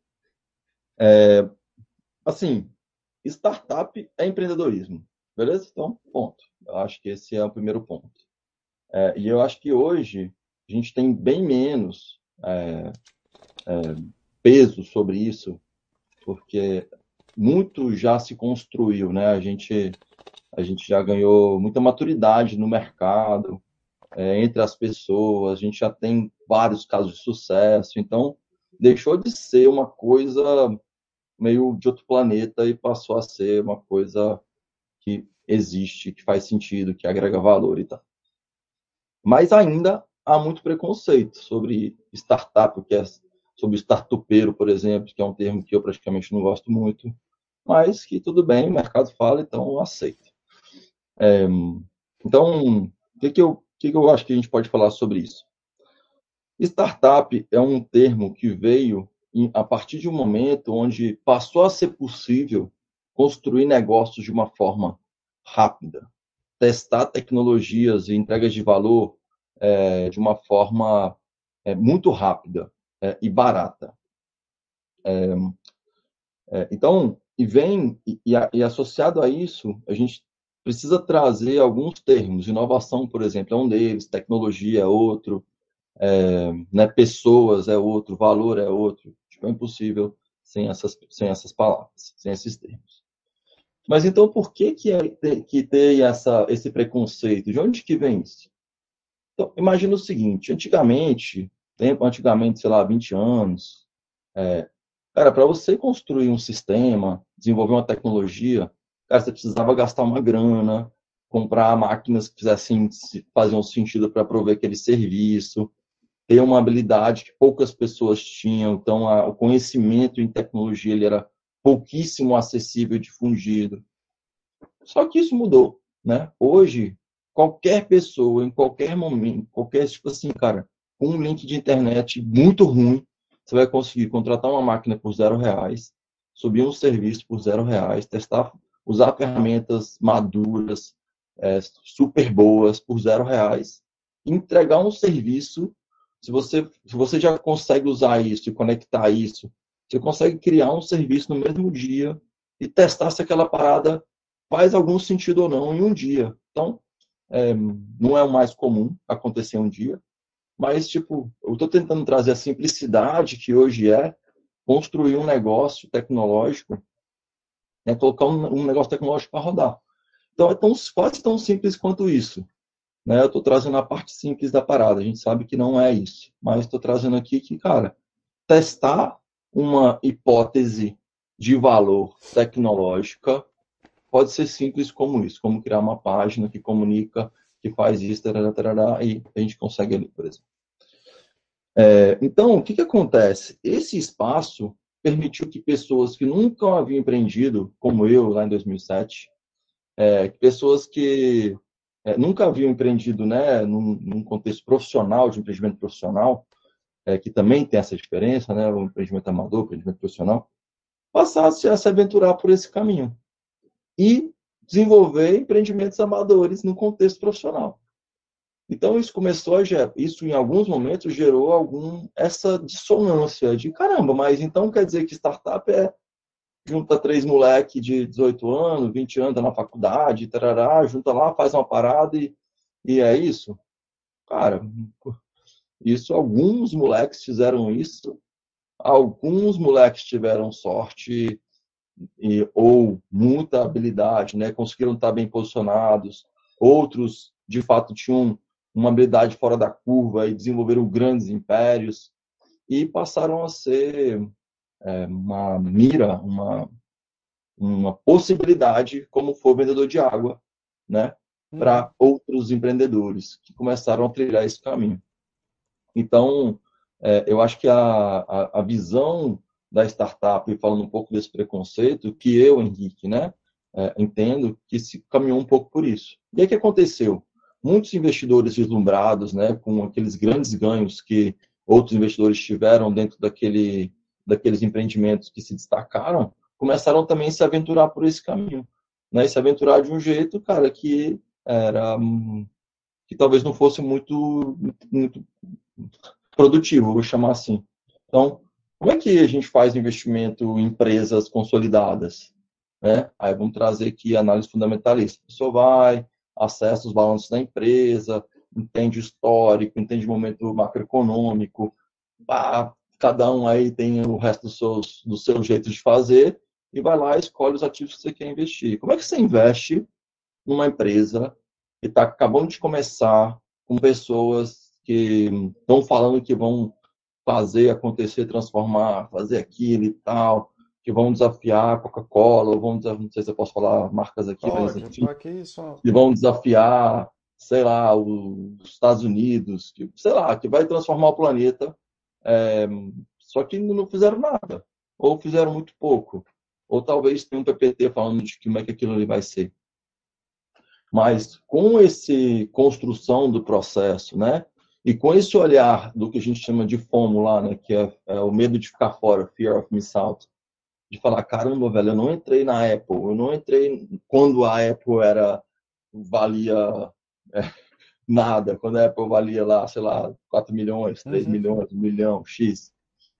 É, assim, startup é empreendedorismo, beleza? Então, ponto. Eu acho que esse é o primeiro ponto. É, e eu acho que hoje a gente tem bem menos é, é, peso sobre isso, porque muito já se construiu, né? A gente, a gente já ganhou muita maturidade no mercado, é, entre as pessoas, a gente já tem vários casos de sucesso, então deixou de ser uma coisa meio de outro planeta e passou a ser uma coisa que existe, que faz sentido, que agrega valor e tal. Mas ainda há muito preconceito sobre startup, que é sobre startupeiro, por exemplo, que é um termo que eu praticamente não gosto muito, mas que tudo bem, o mercado fala, então eu aceito. É, então, o que, que, eu, que, que eu acho que a gente pode falar sobre isso? Startup é um termo que veio a partir de um momento onde passou a ser possível construir negócios de uma forma rápida, testar tecnologias e entregas de valor é, de uma forma é, muito rápida é, e barata. É, é, então, e vem, e, e, associado a isso, a gente precisa trazer alguns termos. Inovação, por exemplo, é um deles, tecnologia é outro, é, né, pessoas é outro, valor é outro. Tipo, é impossível sem essas, sem essas palavras, sem esses termos. Mas então, por que que, é, que tem essa, esse preconceito? De onde que vem isso? Então, imagina o seguinte, antigamente, tempo, antigamente, sei lá, 20 anos, é, cara, para você construir um sistema, desenvolver uma tecnologia, cara, você precisava gastar uma grana, comprar máquinas que fizessem, faziam sentido para prover aquele serviço, ter uma habilidade que poucas pessoas tinham, então a, o conhecimento em tecnologia ele era pouquíssimo acessível difundido. Só que isso mudou, né? Hoje, qualquer pessoa, em qualquer momento, qualquer, tipo assim, cara, com um link de internet muito ruim, você vai conseguir contratar uma máquina por zero reais, subir um serviço por zero reais, testar, usar ferramentas maduras, é, super boas por zero reais, entregar um serviço se você, se você já consegue usar isso e conectar isso, você consegue criar um serviço no mesmo dia e testar se aquela parada faz algum sentido ou não em um dia. Então, é, não é o mais comum acontecer um dia, mas, tipo, eu estou tentando trazer a simplicidade que hoje é construir um negócio tecnológico, né, colocar um, um negócio tecnológico para rodar. Então, é tão, quase tão simples quanto isso. Né? Eu estou trazendo a parte simples da parada. A gente sabe que não é isso, mas estou trazendo aqui que, cara, testar uma hipótese de valor tecnológica pode ser simples como isso, como criar uma página que comunica, que faz isso, tarará, tarará, e a gente consegue ali, por exemplo. É, então, o que, que acontece? Esse espaço permitiu que pessoas que nunca haviam empreendido, como eu lá em 2007, é, pessoas que é, nunca haviam empreendido né, num, num, contexto profissional, de empreendimento profissional, é, que também tem essa diferença, né, o empreendimento amador, o empreendimento profissional, passasse a se aventurar por esse caminho e desenvolver empreendimentos amadores no contexto profissional. Então isso começou a gerar, isso em alguns momentos gerou algum essa dissonância de caramba, mas então quer dizer que startup é junta três moleque de 18 anos, 20 anos, tá na faculdade, tarará, junta lá, faz uma parada e, e é isso. Cara, isso, alguns moleques fizeram isso, alguns moleques tiveram sorte e, ou muita habilidade, né, conseguiram estar bem posicionados, outros, de fato, tinham uma habilidade fora da curva e desenvolveram grandes impérios e passaram a ser é, uma mira, uma, uma possibilidade, como foi o vendedor de água, né, uhum. para outros empreendedores que começaram a trilhar esse caminho. Então, é, eu acho que a, a, a visão da startup e falando um pouco desse preconceito, que eu, Henrique, né, é, entendo que se caminhou um pouco por isso. E aí o que aconteceu? Muitos investidores deslumbrados, né, com aqueles grandes ganhos que outros investidores tiveram dentro daquele, daqueles empreendimentos que se destacaram, começaram também a se aventurar por esse caminho. Né, e se aventurar de um jeito, cara, que era que talvez não fosse muito, muito produtivo, vou chamar assim. Então, como é que a gente faz investimento em empresas consolidadas? Né? Aí vamos trazer aqui análise fundamentalista. A pessoa vai, acessa os balanços da empresa, entende histórico, entende momento macroeconômico, cada um aí tem o resto dos seus, do seu jeito de fazer e vai lá e escolhe os ativos que você quer investir. Como é que você investe numa empresa que está acabando de começar com pessoas que estão falando que vão fazer acontecer, transformar, fazer aquilo e tal, que vão desafiar a Coca-Cola, vão, não sei se eu posso falar marcas aqui, Pode, mas enfim, aqui só... que vão desafiar, sei lá, os Estados Unidos, que, sei lá, que vai transformar o planeta, é, só que não fizeram nada, ou fizeram muito pouco, ou talvez tenha um PPT falando de como é que aquilo ali vai ser. Mas com esse construção do processo, né, e com esse olhar do que a gente chama de FOMO lá, né, que é, é o medo de ficar fora, fear of miss out, de falar, caramba, velho, eu não entrei na Apple, eu não entrei quando a Apple era valia é, nada, quando a Apple valia lá, sei lá, 4 milhões, 3 uhum. milhões, 1 milhão, X.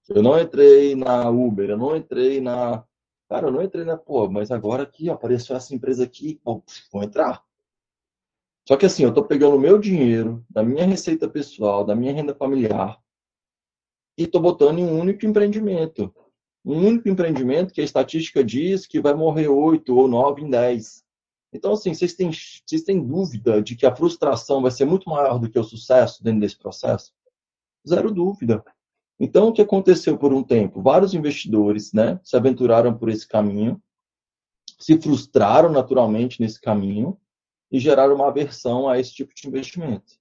Eu não entrei na Uber, eu não entrei na. Cara, eu não entrei na. Pô, mas agora aqui apareceu essa empresa aqui, pô, vou entrar. Só que assim, eu tô pegando o meu dinheiro, da minha receita pessoal, da minha renda familiar, e tô botando em um único empreendimento um único empreendimento que a estatística diz que vai morrer oito ou nove em dez. Então, assim, vocês têm, vocês têm dúvida de que a frustração vai ser muito maior do que o sucesso dentro desse processo? Zero dúvida. Então, o que aconteceu por um tempo? Vários investidores né, se aventuraram por esse caminho, se frustraram naturalmente nesse caminho e geraram uma aversão a esse tipo de investimento.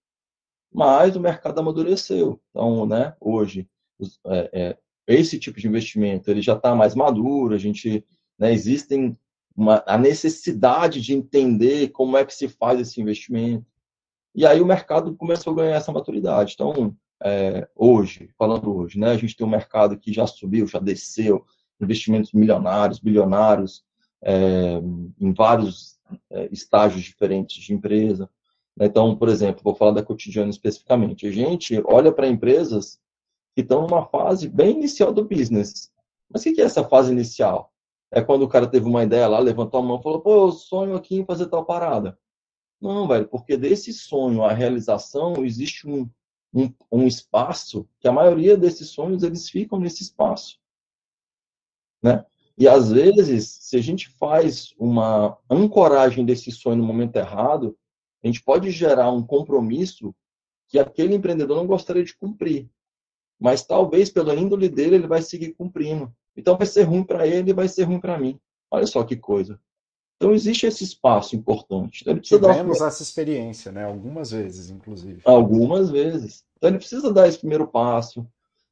Mas o mercado amadureceu. Então, né, hoje, é, é, esse tipo de investimento ele já está mais maduro, a gente né, existem uma, a necessidade de entender como é que se faz esse investimento. E aí o mercado começou a ganhar essa maturidade. Então, é, hoje, falando hoje, né, a gente tem um mercado que já subiu, já desceu, investimentos milionários, bilionários, é, em vários é, estágios diferentes de empresa. Então, por exemplo, vou falar da cotidiana especificamente. A gente olha para empresas que estão numa fase bem inicial do business. Mas o que é essa fase inicial? É quando o cara teve uma ideia lá, levantou a mão e falou, pô, eu sonho aqui em fazer tal parada. Não, velho, porque desse sonho à realização existe um, um, um espaço que a maioria desses sonhos eles ficam nesse espaço. Né? E às vezes, se a gente faz uma ancoragem desse sonho no momento errado, a gente pode gerar um compromisso que aquele empreendedor não gostaria de cumprir mas talvez pela índole dele ele vai seguir cumprindo. Então vai ser ruim para ele e vai ser ruim para mim. Olha só que coisa. Então existe esse espaço importante. Então, ele Tivemos dar... essa experiência, né? Algumas vezes, inclusive. Algumas vezes. Então ele precisa dar esse primeiro passo.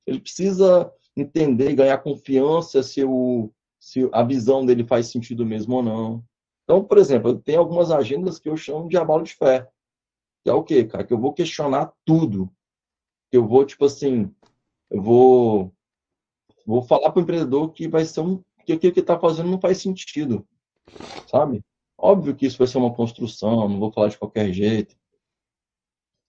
Ele precisa entender e ganhar confiança se, o, se a visão dele faz sentido mesmo ou não. Então, por exemplo, tem algumas agendas que eu chamo de abalo de fé. Que é o quê, cara? Que eu vou questionar tudo. Que eu vou, tipo assim, eu vou, vou falar para o empreendedor que vai ser um que aquilo que está fazendo não faz sentido, sabe? Óbvio que isso vai ser uma construção, não vou falar de qualquer jeito.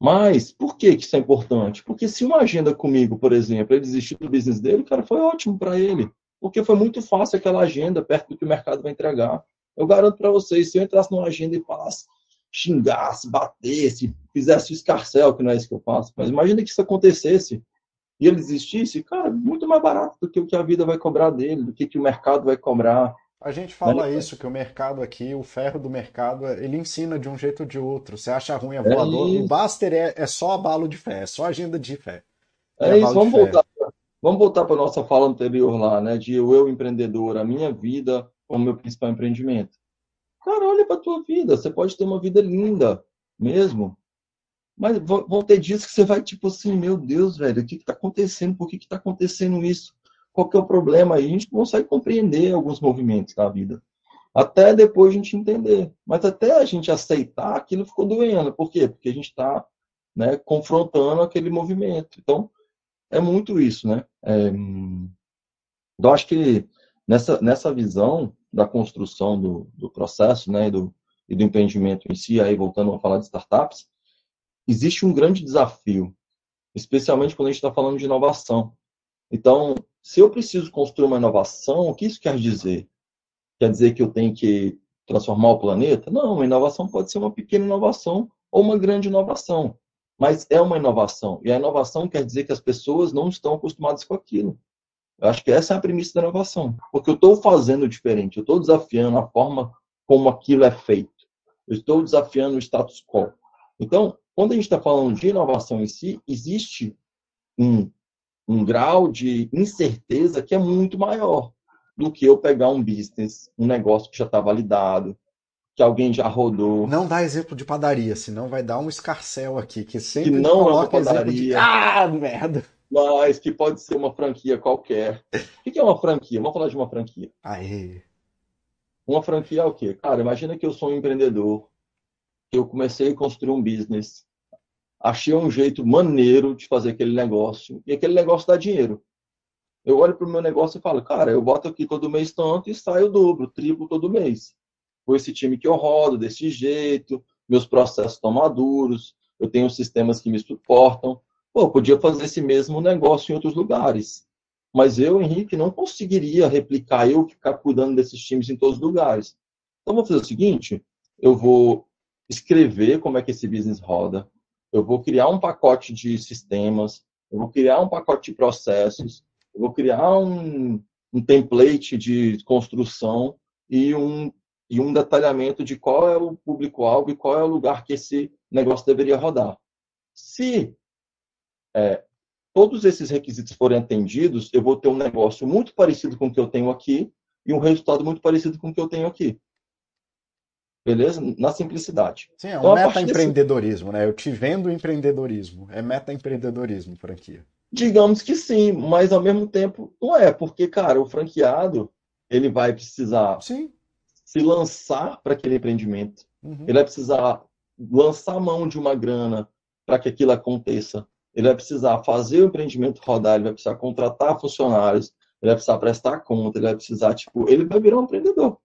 Mas por que, isso é importante? Porque se uma agenda comigo, por exemplo, ele desistir do business dele, cara, foi ótimo para ele. Porque foi muito fácil aquela agenda perto do que o mercado vai entregar. Eu garanto para vocês, se eu entrasse numa agenda e falasse, xingasse, batesse, fizesse o escarcel, que não é isso que eu faço, mas imagina que isso acontecesse e ele desistisse, cara, muito mais barato do que o que a vida vai cobrar dele, do que, que o mercado vai cobrar. A gente fala isso, que o mercado aqui, o ferro do mercado, ele ensina de um jeito ou de outro. Você acha ruim a é voador, é o Baster é, é só abalo de fé, é só agenda de fé. É, é isso, vamos voltar, vamos voltar para a nossa fala anterior lá, né? De eu, eu empreendedor, a minha vida como meu principal empreendimento. Cara, olha para a tua vida, você pode ter uma vida linda mesmo, mas vão ter dias que você vai tipo assim, meu Deus, velho, o que está acontecendo? Por que está acontecendo isso? qual que é o problema, aí a gente consegue compreender alguns movimentos da vida. Até depois a gente entender. Mas até a gente aceitar, aquilo ficou doendo. Por quê? Porque a gente está né, confrontando aquele movimento. Então, é muito isso, né? É, eu acho que nessa, nessa visão da construção do, do processo, né, do, e do empreendimento em si, aí voltando a falar de startups, existe um grande desafio, especialmente quando a gente está falando de inovação. Então, se eu preciso construir uma inovação, o que isso quer dizer? Quer dizer que eu tenho que transformar o planeta? Não, uma inovação pode ser uma pequena inovação ou uma grande inovação, mas é uma inovação. E a inovação quer dizer que as pessoas não estão acostumadas com aquilo. Eu acho que essa é a premissa da inovação, porque eu estou fazendo diferente, eu estou desafiando a forma como aquilo é feito, eu estou desafiando o status quo. Então, quando a gente está falando de inovação em si, existe um, um grau de incerteza que é muito maior do que eu pegar um business, um negócio que já está validado, que alguém já rodou. Não dá exemplo de padaria, senão vai dar um escarcel aqui, que sempre que não é uma padaria. De... Ah, merda! Mas que pode ser uma franquia qualquer. O que é uma franquia? Vamos falar de uma franquia. Aê! Uma franquia é o quê? Cara, imagina que eu sou um empreendedor, eu comecei a construir um business, achei um jeito maneiro de fazer aquele negócio, e aquele negócio dá dinheiro. Eu olho para o meu negócio e falo, cara, eu boto aqui todo mês tanto e saio dobro, triplo todo mês. Com esse time que eu rodo, desse jeito, meus processos estão maduros, eu tenho sistemas que me suportam. Pô, podia fazer esse mesmo negócio em outros lugares. Mas eu, Henrique, não conseguiria replicar, eu ficar cuidando desses times em todos os lugares. Então, vou fazer o seguinte: eu vou escrever como é que esse business roda, eu vou criar um pacote de sistemas, eu vou criar um pacote de processos, eu vou criar um, um template de construção e um, e um detalhamento de qual é o público-alvo e qual é o lugar que esse negócio deveria rodar. Se é, todos esses requisitos forem atendidos, eu vou ter um negócio muito parecido com o que eu tenho aqui e um resultado muito parecido com o que eu tenho aqui. Beleza? Na simplicidade. Sim, é um então, meta-empreendedorismo, desse... né? Eu te vendo empreendedorismo. É meta-empreendedorismo, franquia. Digamos que sim, mas ao mesmo tempo não é, porque, cara, o franqueado ele vai precisar sim. se lançar para aquele empreendimento. Uhum. Ele vai precisar lançar mão de uma grana para que aquilo aconteça. Ele vai precisar fazer o empreendimento rodar, ele vai precisar contratar funcionários, ele vai precisar prestar conta, ele vai precisar, tipo, ele vai virar um empreendedor.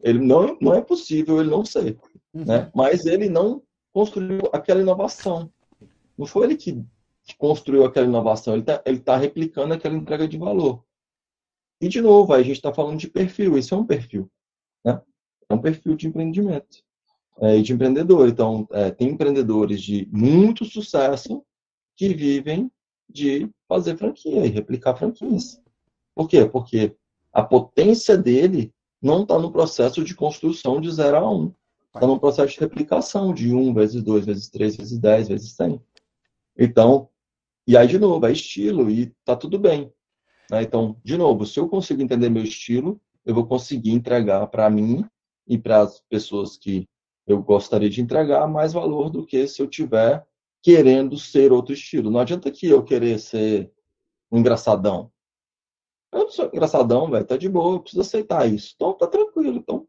Ele não, não é possível ele não ser, uhum. né? Mas ele não construiu aquela inovação. Não foi ele que que construiu aquela inovação, ele está ele tá replicando aquela entrega de valor. E, de novo, a gente está falando de perfil, isso é um perfil. Né? É um perfil de empreendimento é, e de empreendedor. Então, é, tem empreendedores de muito sucesso que vivem de fazer franquia e replicar franquias. Por quê? Porque a potência dele não está no processo de construção de 0 a 1. Um. Está no processo de replicação de 1 um, vezes 2, vezes 3, vezes 10, vezes 100. Então, e aí, de novo, é estilo e tá tudo bem. Né? Então, de novo, se eu consigo entender meu estilo, eu vou conseguir entregar para mim e para as pessoas que eu gostaria de entregar mais valor do que se eu tiver querendo ser outro estilo. Não adianta que eu querer ser um engraçadão. Eu não sou engraçadão, velho, tá de boa, eu preciso aceitar isso. Então, tá tranquilo. Então,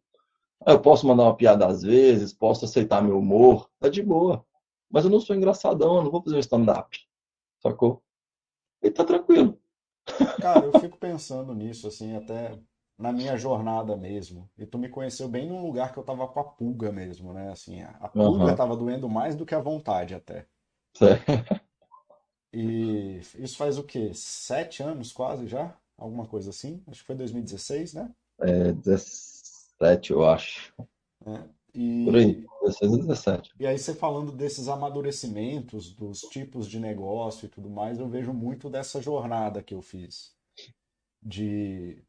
eu posso mandar uma piada às vezes, posso aceitar meu humor, tá de boa. Mas eu não sou engraçadão, eu não vou fazer um stand-up sacou? E tá tranquilo. Cara, eu fico pensando nisso, assim, até na minha jornada mesmo. E tu me conheceu bem num lugar que eu tava com a pulga mesmo, né? Assim, a pulga uhum. tava doendo mais do que a vontade até. E isso faz o quê? Sete anos quase já? Alguma coisa assim? Acho que foi 2016, né? É, 17, eu acho. É. E, Por aí, 16 a 17. E aí você falando desses amadurecimentos, dos tipos de negócio e tudo mais, eu vejo muito dessa jornada que eu fiz. De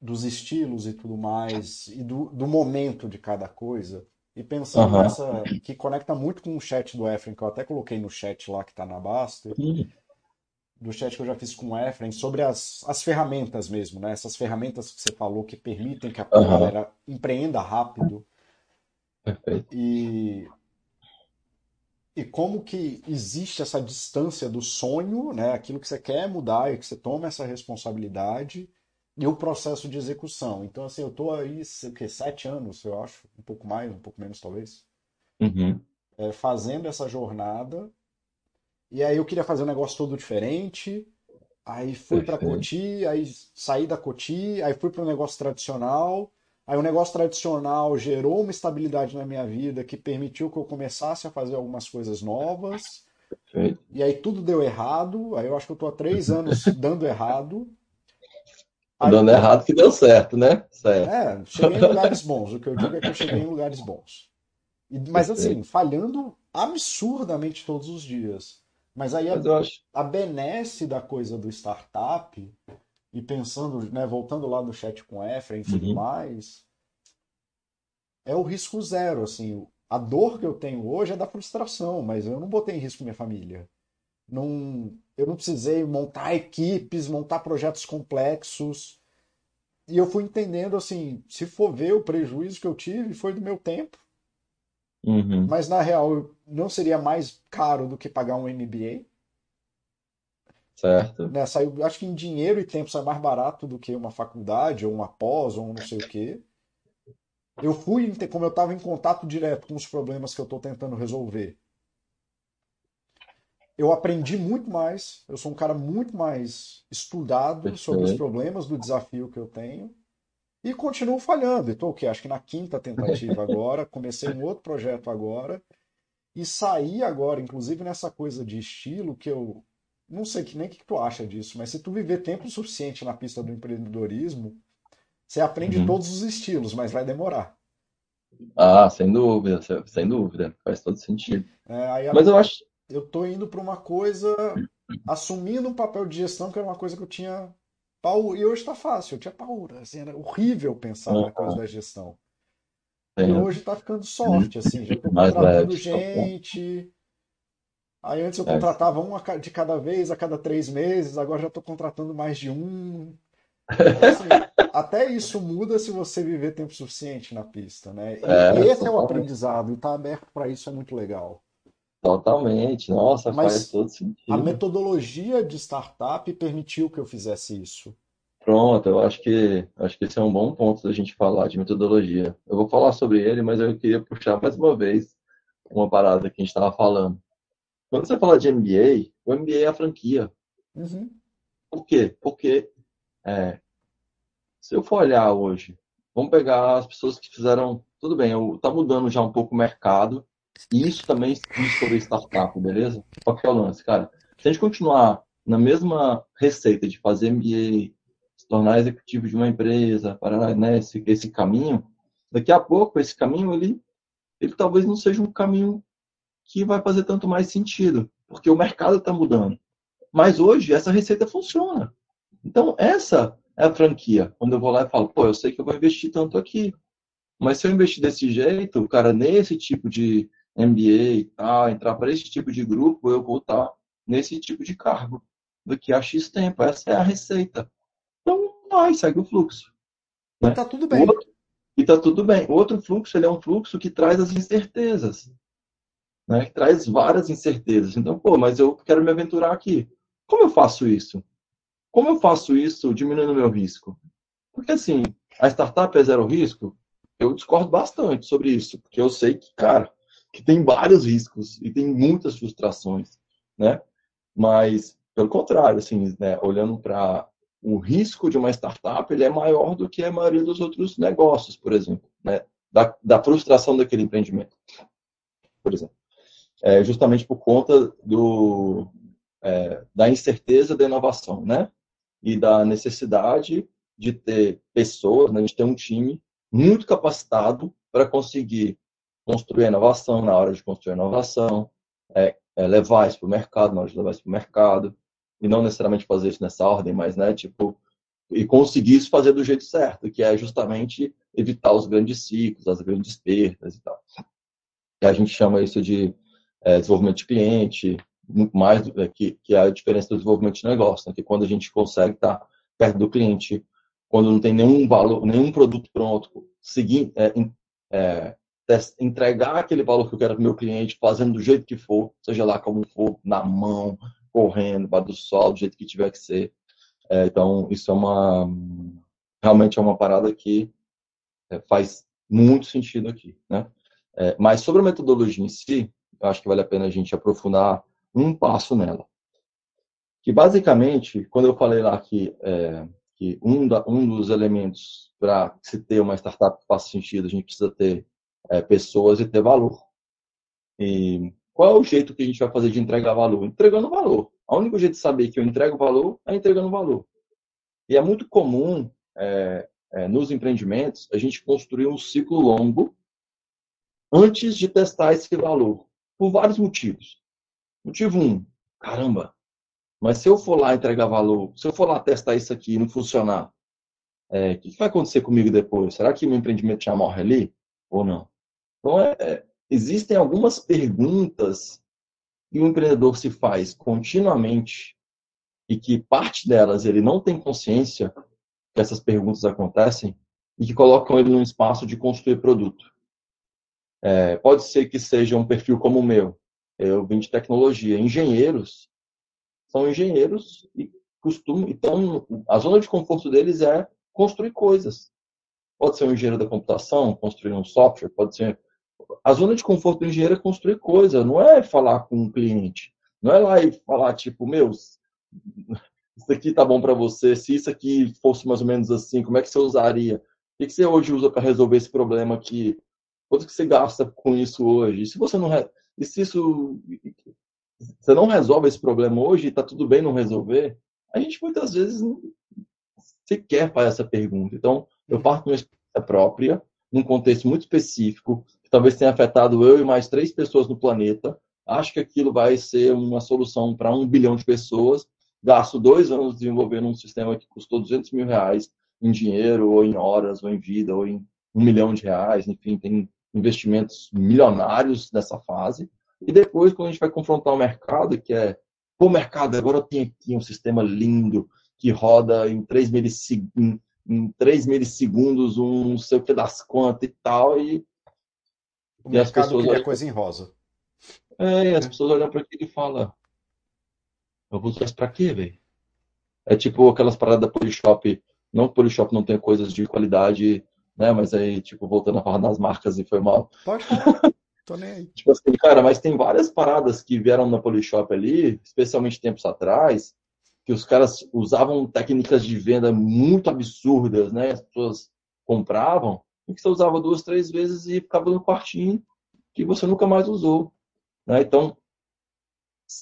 dos estilos e tudo mais, e do, do momento de cada coisa. E pensando uhum. nessa. que conecta muito com o chat do Efren, que eu até coloquei no chat lá que tá na Basta. Do chat que eu já fiz com o Efren, sobre as, as ferramentas mesmo, né? Essas ferramentas que você falou que permitem que a uhum. galera empreenda rápido Perfeito. E, e como que existe essa distância do sonho, né, aquilo que você quer mudar e que você toma essa responsabilidade e o processo de execução. Então, assim, eu tô aí, sei o quê, sete anos, eu acho, um pouco mais, um pouco menos talvez, Uhum. é, fazendo essa jornada. E aí eu queria fazer um negócio todo diferente. Aí fui para. Coty, aí saí da Coty, aí fui para um negócio tradicional. Aí o negócio tradicional gerou uma estabilidade na minha vida que permitiu que eu começasse a fazer algumas coisas novas. Perfeito. E aí tudo deu errado. Aí eu acho que eu tô há três anos dando errado. Aí Dando errado que deu certo, né? Certo. É, cheguei em lugares bons. O que eu digo é que eu cheguei em lugares bons. Mas assim, falhando absurdamente todos os dias. Mas aí a, Mas eu acho. a benesse da coisa do startup, e pensando, né, voltando lá no chat com Efraim e tudo Uhum. mais, é o risco zero, assim. A dor que eu tenho hoje é da frustração, mas eu não botei em risco minha família. Não, eu não precisei montar equipes, montar projetos complexos. E eu fui entendendo, assim, se for ver o prejuízo que eu tive foi do meu tempo, Uhum. mas na real não seria mais caro do que pagar um MBA. Certo. né? Saiu, acho que em dinheiro e tempo sai mais barato do que uma faculdade, ou uma pós, ou um não sei o quê. Eu fui, como eu estava em contato direto com os problemas que eu estou tentando resolver, eu aprendi muito mais, eu sou um cara muito mais estudado sobre os Perfeito. problemas do desafio que eu tenho, e continuo falhando. Estou o quê? Acho que na quinta tentativa agora, comecei um outro projeto agora, e saí agora, inclusive nessa coisa de estilo, que eu não sei que nem o que tu acha disso, mas se tu viver tempo suficiente na pista do empreendedorismo, você aprende Uhum. todos os estilos, mas vai demorar. Ah, sem dúvida, sem dúvida. Faz todo sentido. É, Mas eu acho. eu tô indo para uma coisa, assumindo um papel de gestão que era uma coisa que eu tinha pau, e hoje tá fácil, eu tinha paura, assim, era horrível pensar na coisa da gestão. E Tem hoje tá ficando soft, assim, já tô contratando gente. Aí antes eu É. contratava um a de cada vez, a cada três meses, agora já tô contratando mais de um. Então, assim, até isso muda se você viver tempo suficiente na pista, né? E, É, e esse é o aprendizado, e tá aberto para isso é muito legal. Totalmente. Nossa, Mas faz todo A sentido. metodologia de startup permitiu que eu fizesse isso. Pronto, eu acho que acho que esse é um bom ponto da gente falar de metodologia. Eu vou falar sobre ele, mas eu queria puxar mais uma vez uma parada que a gente estava falando. Quando você fala de MBA, o MBA é a franquia. Uhum. Por quê? Porque é, se eu for olhar hoje, vamos pegar as pessoas que fizeram. Tudo bem, eu, tá mudando já um pouco o mercado, e isso também diz sobre startup, beleza? Qual que é o lance, cara? Se a gente continuar na mesma receita de fazer MBA, tornar executivo de uma empresa, para né, esse, esse caminho, daqui a pouco esse caminho ele, ele talvez não seja um caminho que vai fazer tanto mais sentido, porque o mercado está mudando. Mas hoje essa receita funciona. Então essa é a franquia. Quando eu vou lá e falo, pô, eu sei que eu vou investir tanto aqui, mas se eu investir desse jeito, cara, nesse tipo de MBA e tal, entrar para esse tipo de grupo, eu vou estar nesse tipo de cargo daqui a X tempo. Essa é a receita. Vai, segue o fluxo. E Né? tá tudo bem. outro, e tá tudo bem. O outro fluxo, ele é um fluxo que traz as incertezas, né? Que traz várias incertezas. Então, pô, mas eu quero me aventurar aqui. Como eu faço isso? Como eu faço isso diminuindo meu risco? Porque assim, a startup é zero risco? Eu discordo bastante sobre isso, porque eu sei que, cara, que tem vários riscos e tem muitas frustrações, né? Mas, pelo contrário, assim, né, olhando para o risco de uma startup, ele é maior do que a maioria dos outros negócios, por exemplo, né? Da, da frustração daquele empreendimento, por exemplo. É justamente por conta do, é, da incerteza da inovação, né? E da necessidade de ter pessoas, né, de ter um time muito capacitado para conseguir construir a inovação na hora de construir a inovação, é, é, levar isso para o mercado na hora de levar isso para o mercado, e não necessariamente fazer isso nessa ordem, mas, né, tipo, e conseguir isso fazer do jeito certo, que é justamente evitar os grandes ciclos, as grandes perdas e tal. E a gente chama isso de é, desenvolvimento de cliente, muito mais do que, que é a diferença do desenvolvimento de negócio, né? que quando a gente consegue estar perto do cliente, quando não tem nenhum valor, nenhum produto pronto, seguir, é, é, entregar aquele valor que eu quero para o meu cliente, fazendo do jeito que for, seja lá como for, na mão, correndo, para do sol, do jeito que tiver que ser. É, então, isso é uma. Realmente é uma parada que é, faz muito sentido aqui. Né? É, mas sobre a metodologia em si, eu acho que vale a pena a gente aprofundar um passo nela. Que basicamente, quando eu falei lá que, é, que um, da, um dos elementos para se ter uma startup que faça sentido, a gente precisa ter é, pessoas e ter valor. E qual é o jeito que a gente vai fazer de entregar valor? Entregando valor. O único jeito de saber que eu entrego valor é entregando valor. E é muito comum é, é, nos empreendimentos a gente construir um ciclo longo antes de testar esse valor, por vários motivos. Motivo um, caramba, mas se eu for lá entregar valor, se eu for lá testar isso aqui e não funcionar, é, o que vai acontecer comigo depois? Será que meu empreendimento já morre ali ou não? Então, é, é, existem algumas perguntas que o empreendedor se faz continuamente e que parte delas ele não tem consciência que essas perguntas acontecem e que colocam ele num espaço de construir produto. É, pode ser que seja um perfil como o meu. Eu vim de tecnologia. Engenheiros são engenheiros e costumam. Então, a zona de conforto deles é construir coisas. Pode ser um engenheiro da computação, construir um software, pode ser. A zona de conforto do engenheiro é construir coisa, não é falar com um cliente. Não é lá e falar, tipo, meus, isso aqui tá bom para você, se isso aqui fosse mais ou menos assim, como é que você usaria? O que você hoje usa para resolver esse problema aqui? Quanto que você gasta com isso hoje? E se você não e se isso você não resolve esse problema hoje e está tudo bem não resolver, a gente muitas vezes sequer faz essa pergunta. Então, eu parto de uma experiência própria, num contexto muito específico, que talvez tenha afetado eu e mais três pessoas no planeta. Acho que aquilo vai ser uma solução para um bilhão de pessoas. Gasto dois anos desenvolvendo um sistema que custou 200 mil reais em dinheiro, ou em horas, ou em vida, ou em um milhão de reais. Enfim, tem investimentos milionários nessa fase. E depois, quando a gente vai confrontar o mercado, que é, o mercado, agora tem aqui um sistema lindo que roda em 3 milissegundos, em 3 milissegundos um não sei o que das quantas e tal, e, o e as pessoas olham... coisa em rosa. É, e as é. pessoas olham para aquilo e falam, eu vou usar isso para quê, velho? É tipo aquelas paradas da Polishop, não que o Polishop não tenha coisas de qualidade né? Mas aí, tipo, voltando a falar das marcas e foi mal. Pode falar. Tô nem aí. tipo assim, cara, mas tem várias paradas que vieram na Polishop ali, especialmente tempos atrás, que os caras usavam técnicas de venda muito absurdas, né? As pessoas compravam e que você usava duas, três vezes e ficava no quartinho que você nunca mais usou. Né? Então,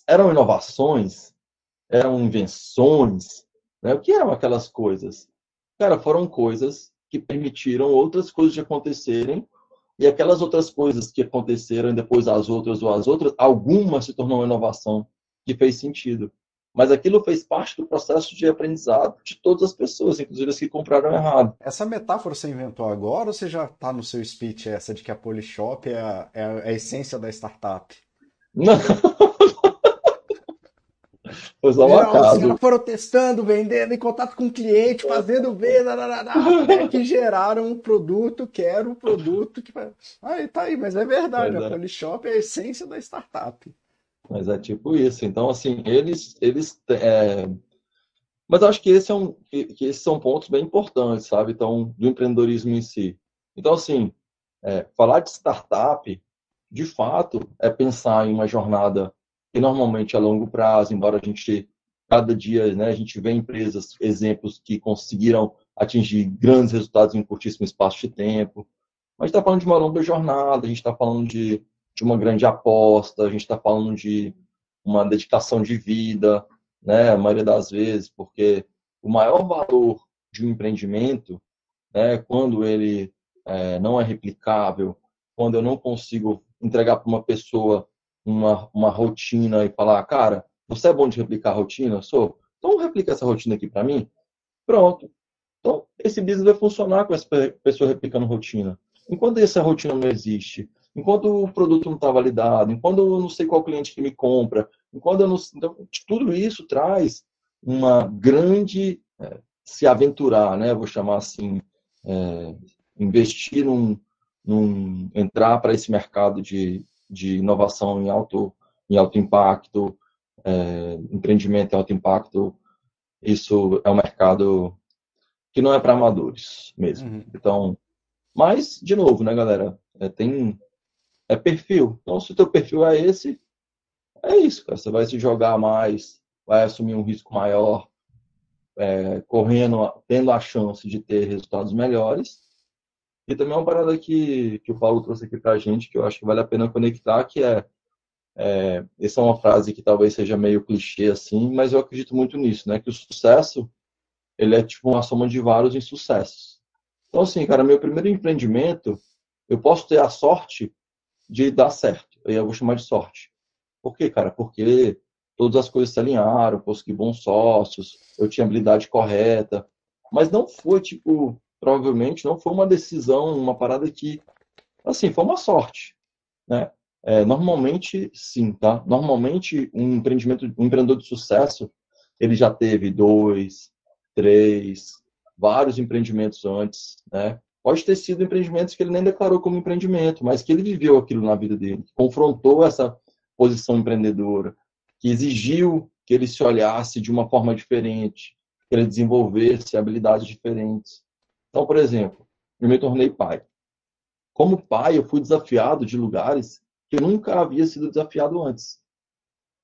eram inovações, eram invenções, né? O que eram aquelas coisas? Cara, foram coisas que permitiram outras coisas de acontecerem e aquelas outras coisas que aconteceram depois as outras ou as outras, algumas se tornou uma inovação que fez sentido. Mas aquilo fez parte do processo de aprendizado de todas as pessoas, inclusive as que compraram errado. Essa metáfora você inventou agora ou você já está no seu speech essa de que a Polishop é a, é a essência da startup? Não. Foi só um acaso. Os foram testando, vendendo, em contato com o cliente, fazendo venda, até que geraram um produto que era um produto que. Aí tá aí, mas é verdade, mas a é. Polishop é a essência da startup. Mas é tipo isso. Então, assim, eles. eles é... Mas acho que, esse é um, que, que, esses são pontos bem importantes, sabe? Então, do empreendedorismo em si. Então, assim, é, falar de startup, de fato, é pensar em uma jornada que normalmente a longo prazo, embora a gente cada dia, né, a gente vê empresas, exemplos que conseguiram atingir grandes resultados em um curtíssimo espaço de tempo. Mas está falando de uma longa jornada, a gente está falando de, de uma grande aposta, a gente está falando de uma dedicação de vida, né, a maioria das vezes, porque o maior valor de um empreendimento, né, quando ele é, não é replicável, quando eu não consigo entregar para uma pessoa uma, uma rotina e falar, cara, você é bom de replicar a rotina? Sou. Então replica essa rotina aqui para mim. Pronto. Então esse business vai funcionar com essa pessoa replicando rotina. Enquanto essa rotina não existe, enquanto o produto não está validado, enquanto eu não sei qual cliente que me compra, enquanto eu não, então, tudo isso traz uma grande é, se aventurar, né? Vou chamar assim, é, investir num, num, entrar para esse mercado de, de inovação em alto, em alto impacto, é, empreendimento em alto impacto, isso é um mercado que não é para amadores mesmo. Uhum. Então, mas, de novo, né, galera? É, tem é perfil. Então, se o teu perfil é esse, é isso, cara. Você vai se jogar mais, vai assumir um risco maior, é, correndo, tendo a chance de ter resultados melhores. E também é uma parada que, que o Paulo trouxe aqui pra gente, que eu acho que vale a pena conectar, que é, é essa é uma frase que talvez seja meio clichê assim, mas eu acredito muito nisso, né? Que o sucesso, ele é tipo uma soma de vários insucessos. Então, assim, cara, meu primeiro empreendimento, eu posso ter a sorte de dar certo. Eu vou chamar de sorte. Por quê, cara? Porque todas as coisas se alinharam, consegui bons sócios, eu tinha habilidade correta. Mas não foi, tipo, provavelmente não foi uma decisão, uma parada que, assim, foi uma sorte, né? É, normalmente, sim, tá? Normalmente, um empreendimento, um empreendedor de sucesso, ele já teve dois, três, vários empreendimentos antes, né? Pode ter sido empreendimentos que ele nem declarou como empreendimento, mas que ele viveu aquilo na vida dele, confrontou essa posição empreendedora, que exigiu que ele se olhasse de uma forma diferente, que ele desenvolvesse habilidades diferentes. Então, por exemplo, eu me tornei pai. Como pai, eu fui desafiado de lugares que eu nunca havia sido desafiado antes.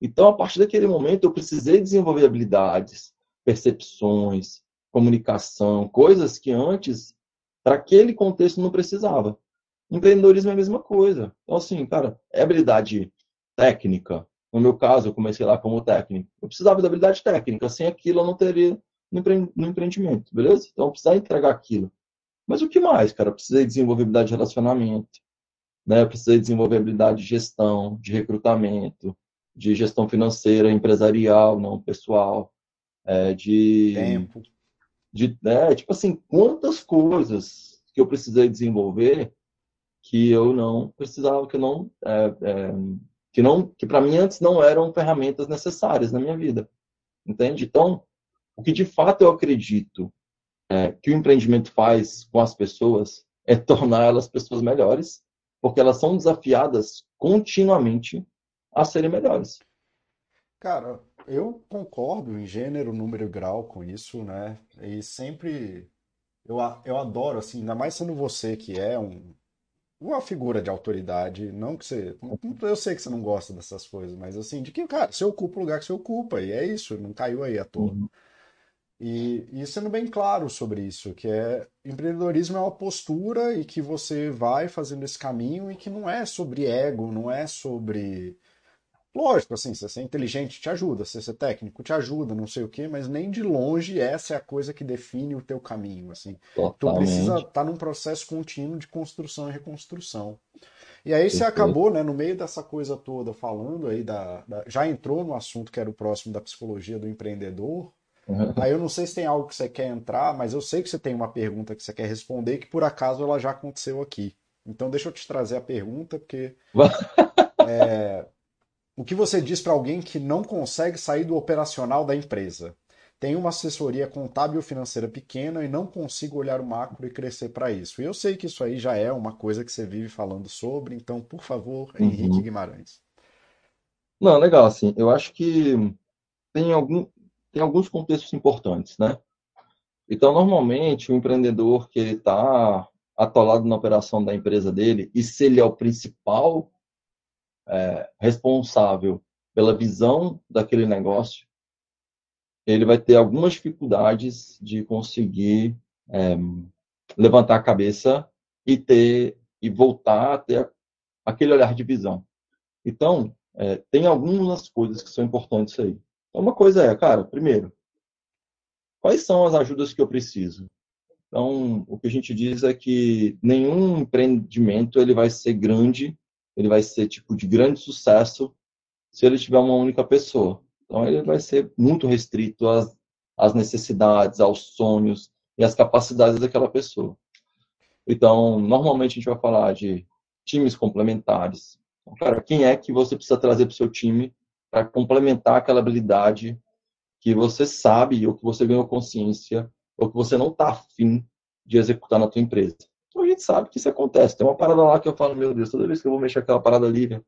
Então, a partir daquele momento, eu precisei desenvolver habilidades, percepções, comunicação, coisas que antes, para aquele contexto, não precisava. Empreendedorismo é a mesma coisa. Então, assim, cara, é habilidade técnica. No meu caso, eu comecei lá como técnico. Eu precisava de habilidade técnica. Sem aquilo, eu não teria no empreendimento, beleza? Então, eu precisava entregar aquilo. Mas o que mais, cara? Eu precisei desenvolver habilidade de relacionamento, né? Eu precisei desenvolver habilidade de gestão, de recrutamento, de gestão financeira, empresarial, não pessoal, é, de tempo, de, né? Tipo assim, quantas coisas que eu precisei desenvolver que eu não precisava, que eu não é, é, que não que para mim antes não eram ferramentas necessárias na minha vida entende então o que de fato eu acredito é, que o empreendimento faz com as pessoas é tornar elas pessoas melhores porque elas são desafiadas continuamente a serem melhores cara eu concordo em gênero número e grau com isso né e sempre eu, eu adoro assim ainda mais sendo você que é um uma figura de autoridade, não que você. Eu sei que você não gosta dessas coisas, mas assim, de que, cara, você ocupa o lugar que você ocupa, e é isso, não caiu aí à toa. Uhum. E, e sendo bem claro sobre isso, que é empreendedorismo é uma postura e que você vai fazendo esse caminho e que não é sobre ego, não é sobre Lógico, assim, se você é inteligente te ajuda, se você é técnico te ajuda, não sei o quê, mas nem de longe essa é a coisa que define o teu caminho, assim. Totalmente. Tu precisa estar tá num processo contínuo de construção e reconstrução. E aí você acabou, né, no meio dessa coisa toda, falando aí da, da, Já entrou no assunto que era o próximo da psicologia do empreendedor. Uhum. Aí eu não sei se tem algo que você quer entrar, mas eu sei que você tem uma pergunta que você quer responder que por acaso ela já aconteceu aqui. Então deixa eu te trazer a pergunta, porque. é, o que você diz para alguém que não consegue sair do operacional da empresa? Tenho uma assessoria contábil financeira pequena e não consigo olhar o macro e crescer para isso. E eu sei que isso aí já é uma coisa que você vive falando sobre, então, por favor, uhum. Henrique Guimarães. Não, legal, assim, eu acho que tem, algum, tem alguns contextos importantes, né? Então, normalmente, o empreendedor que ele está atolado na operação da empresa dele, e se ele é o principal é, responsável pela visão daquele negócio, ele vai ter algumas dificuldades de conseguir é, levantar a cabeça e ter e voltar a ter aquele olhar de visão. Então, é, tem algumas coisas que são importantes aí. Então, uma coisa é, cara, primeiro, quais são as ajudas que eu preciso? Então, o que a gente diz é que nenhum empreendimento ele vai ser grande ele vai ser tipo de grande sucesso se ele tiver uma única pessoa. Então ele vai ser muito restrito às, às necessidades, aos sonhos e às capacidades daquela pessoa. Então, normalmente a gente vai falar de times complementares. Então, cara, quem é que você precisa trazer para o seu time para complementar aquela habilidade que você sabe ou que você ganhou consciência ou que você não está afim de executar na tua empresa? Então a gente sabe que isso acontece. Tem uma parada lá que eu falo, meu Deus, toda vez que eu vou mexer aquela parada ali,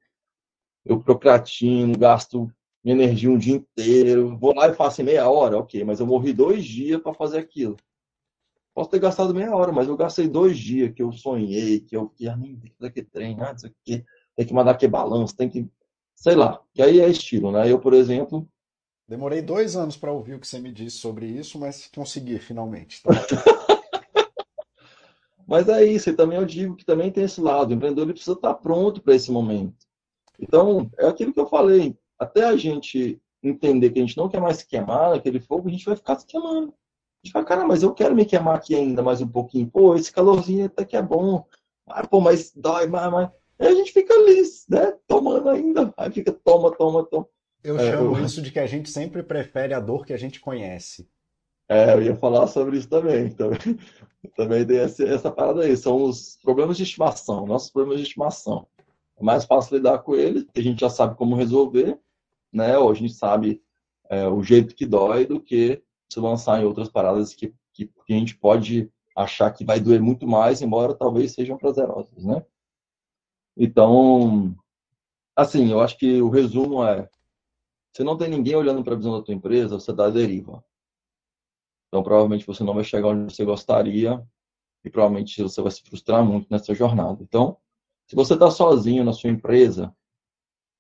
eu procrastino, gasto minha energia um dia inteiro, vou lá e faço em meia hora, ok, mas eu morri dois dias para fazer aquilo. Posso ter gastado meia hora, mas eu gastei dois dias que eu sonhei, que eu que, ah, tem que fazer que trem, ah, isso aqui, tem que mandar que balanço, tem que. Sei lá. E aí é estilo, né? Eu, por exemplo. Demorei dois anos para ouvir o que você me disse sobre isso, mas consegui finalmente. Tá? mas é isso, e também eu digo que também tem esse lado. O empreendedor ele precisa estar pronto para esse momento. Então, é aquilo que eu falei. Até a gente entender que a gente não quer mais se queimar naquele fogo, a gente vai ficar se queimando. A gente fala, cara, mas eu quero me queimar aqui ainda mais um pouquinho. Pô, esse calorzinho até que é bom. Ah, pô, mas dói, mas, mas... Aí a gente fica ali, né? Tomando ainda. Aí fica, toma, toma, toma. Eu é, chamo eu... isso de que a gente sempre prefere a dor que a gente conhece. É, eu ia falar sobre isso também. Também, também tem essa, essa parada aí. São os problemas de estimação, nossos problemas de estimação. É mais fácil lidar com porque a gente já sabe como resolver, né? Ou a gente sabe é, o jeito que dói do que se lançar em outras paradas que, que, que, a gente pode achar que vai doer muito mais, embora talvez sejam prazerosas, né? Então, assim, eu acho que o resumo é: se não tem ninguém olhando para a visão da tua empresa, você dá a deriva. Então, provavelmente você não vai chegar onde você gostaria e provavelmente você vai se frustrar muito nessa jornada. Então, se você está sozinho na sua empresa,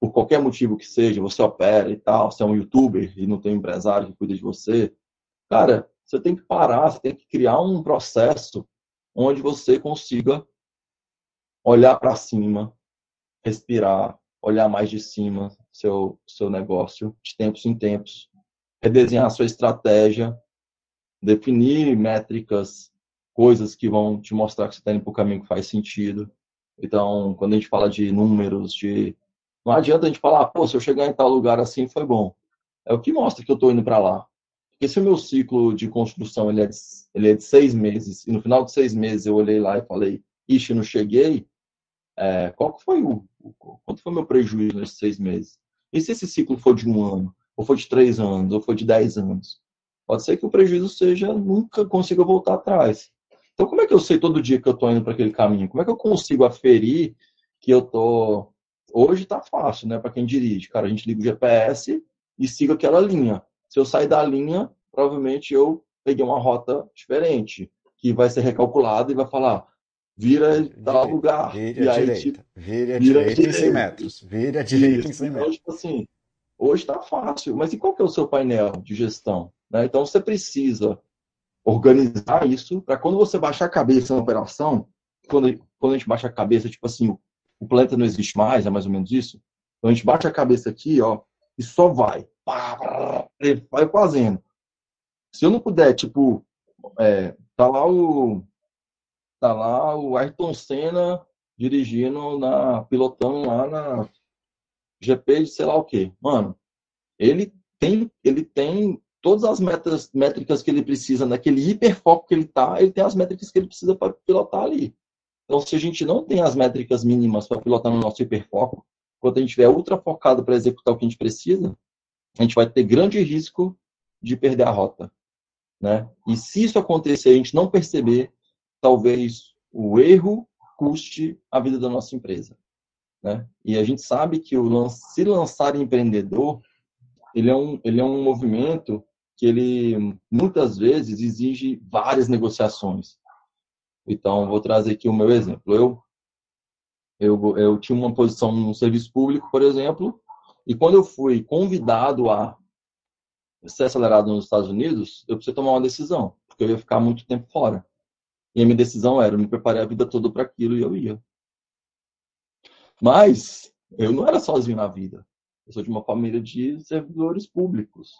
por qualquer motivo que seja, você opera e tal, você é um youtuber e não tem um empresário que cuida de você, cara, você tem que parar, você tem que criar um processo onde você consiga olhar para cima, respirar, olhar mais de cima seu seu negócio de tempos em tempos, redesenhar sua estratégia, definir métricas, coisas que vão te mostrar que você está indo para o caminho que faz sentido. Então, quando a gente fala de números, de não adianta a gente falar, pô, se eu chegar em tal lugar assim foi bom. É o que mostra que eu estou indo para lá. Porque se o meu ciclo de construção ele é, de, ele é de seis meses, e no final de seis meses eu olhei lá e falei, ixi, não cheguei, é, qual foi o, quanto foi meu prejuízo nesses seis meses? E se esse ciclo for de um ano, ou for de três anos, ou for de dez anos? Pode ser que o prejuízo seja nunca consiga voltar atrás. Então, como é que eu sei todo dia que eu estou indo para aquele caminho? Como é que eu consigo aferir que eu tô Hoje está fácil, né, para quem dirige. Cara, a gente liga o GPS e siga aquela linha. Se eu sair da linha, provavelmente eu peguei uma rota diferente, que vai ser recalculada e vai falar vira tal lugar. Vira e aí, direita. Tipo, vira, vira direita, direita em 100 metros. Vira direita Isso. em 100 então, metros. Então, tipo assim, hoje está fácil, mas e qual que é o seu painel de gestão? Né? Então você precisa organizar isso para quando você baixar a cabeça na operação, quando, quando a gente baixa a cabeça, tipo assim, o planeta não existe mais, é mais ou menos isso. Então a gente bate a cabeça aqui, ó, e só vai. Vai fazendo. Se eu não puder, tipo, é, tá lá o. Tá lá o Ayrton Senna dirigindo na. pilotando lá na GP de sei lá o quê. Mano, ele tem, ele tem todas as metas, métricas que ele precisa naquele hiperfoco que ele tá, ele tem as métricas que ele precisa para pilotar ali. Então, se a gente não tem as métricas mínimas para pilotar no nosso hiperfoco, quando a gente estiver ultra focado para executar o que a gente precisa, a gente vai ter grande risco de perder a rota. Né? E se isso acontecer, a gente não perceber, talvez o erro custe a vida da nossa empresa. Né? E a gente sabe que o se lançar empreendedor, ele é um, ele é um movimento que ele muitas vezes exige várias negociações. Então, vou trazer aqui o meu exemplo. Eu, eu, eu tinha uma posição no serviço público, por exemplo, e quando eu fui convidado a ser acelerado nos Estados Unidos, eu precisei tomar uma decisão, porque eu ia ficar muito tempo fora. E a minha decisão era, eu me preparei a vida toda para aquilo e eu ia. Mas eu não era sozinho na vida. Eu sou de uma família de servidores públicos.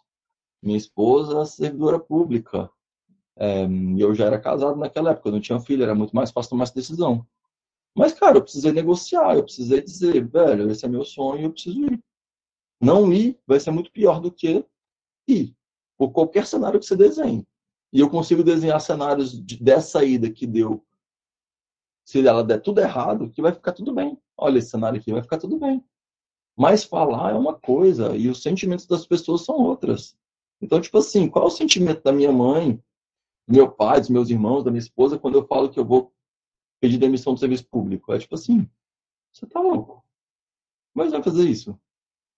Minha esposa é servidora pública. É, eu já era casado naquela época, eu não tinha filho, era muito mais fácil tomar essa decisão. Mas, cara, eu precisei negociar, eu precisei dizer, velho, esse é meu sonho, eu preciso ir. Não ir vai ser muito pior do que ir, por qualquer cenário que você desenhe. E eu consigo desenhar cenários de, dessa ida que deu, se ela der tudo errado, que vai ficar tudo bem. Olha esse cenário aqui, vai ficar tudo bem. Mas falar é uma coisa e os sentimentos das pessoas são outras. Então, tipo assim, qual é o sentimento da minha mãe do meu pai, dos meus irmãos, da minha esposa, quando eu falo que eu vou pedir demissão do serviço público. É tipo assim, você tá louco. Mas vai fazer isso?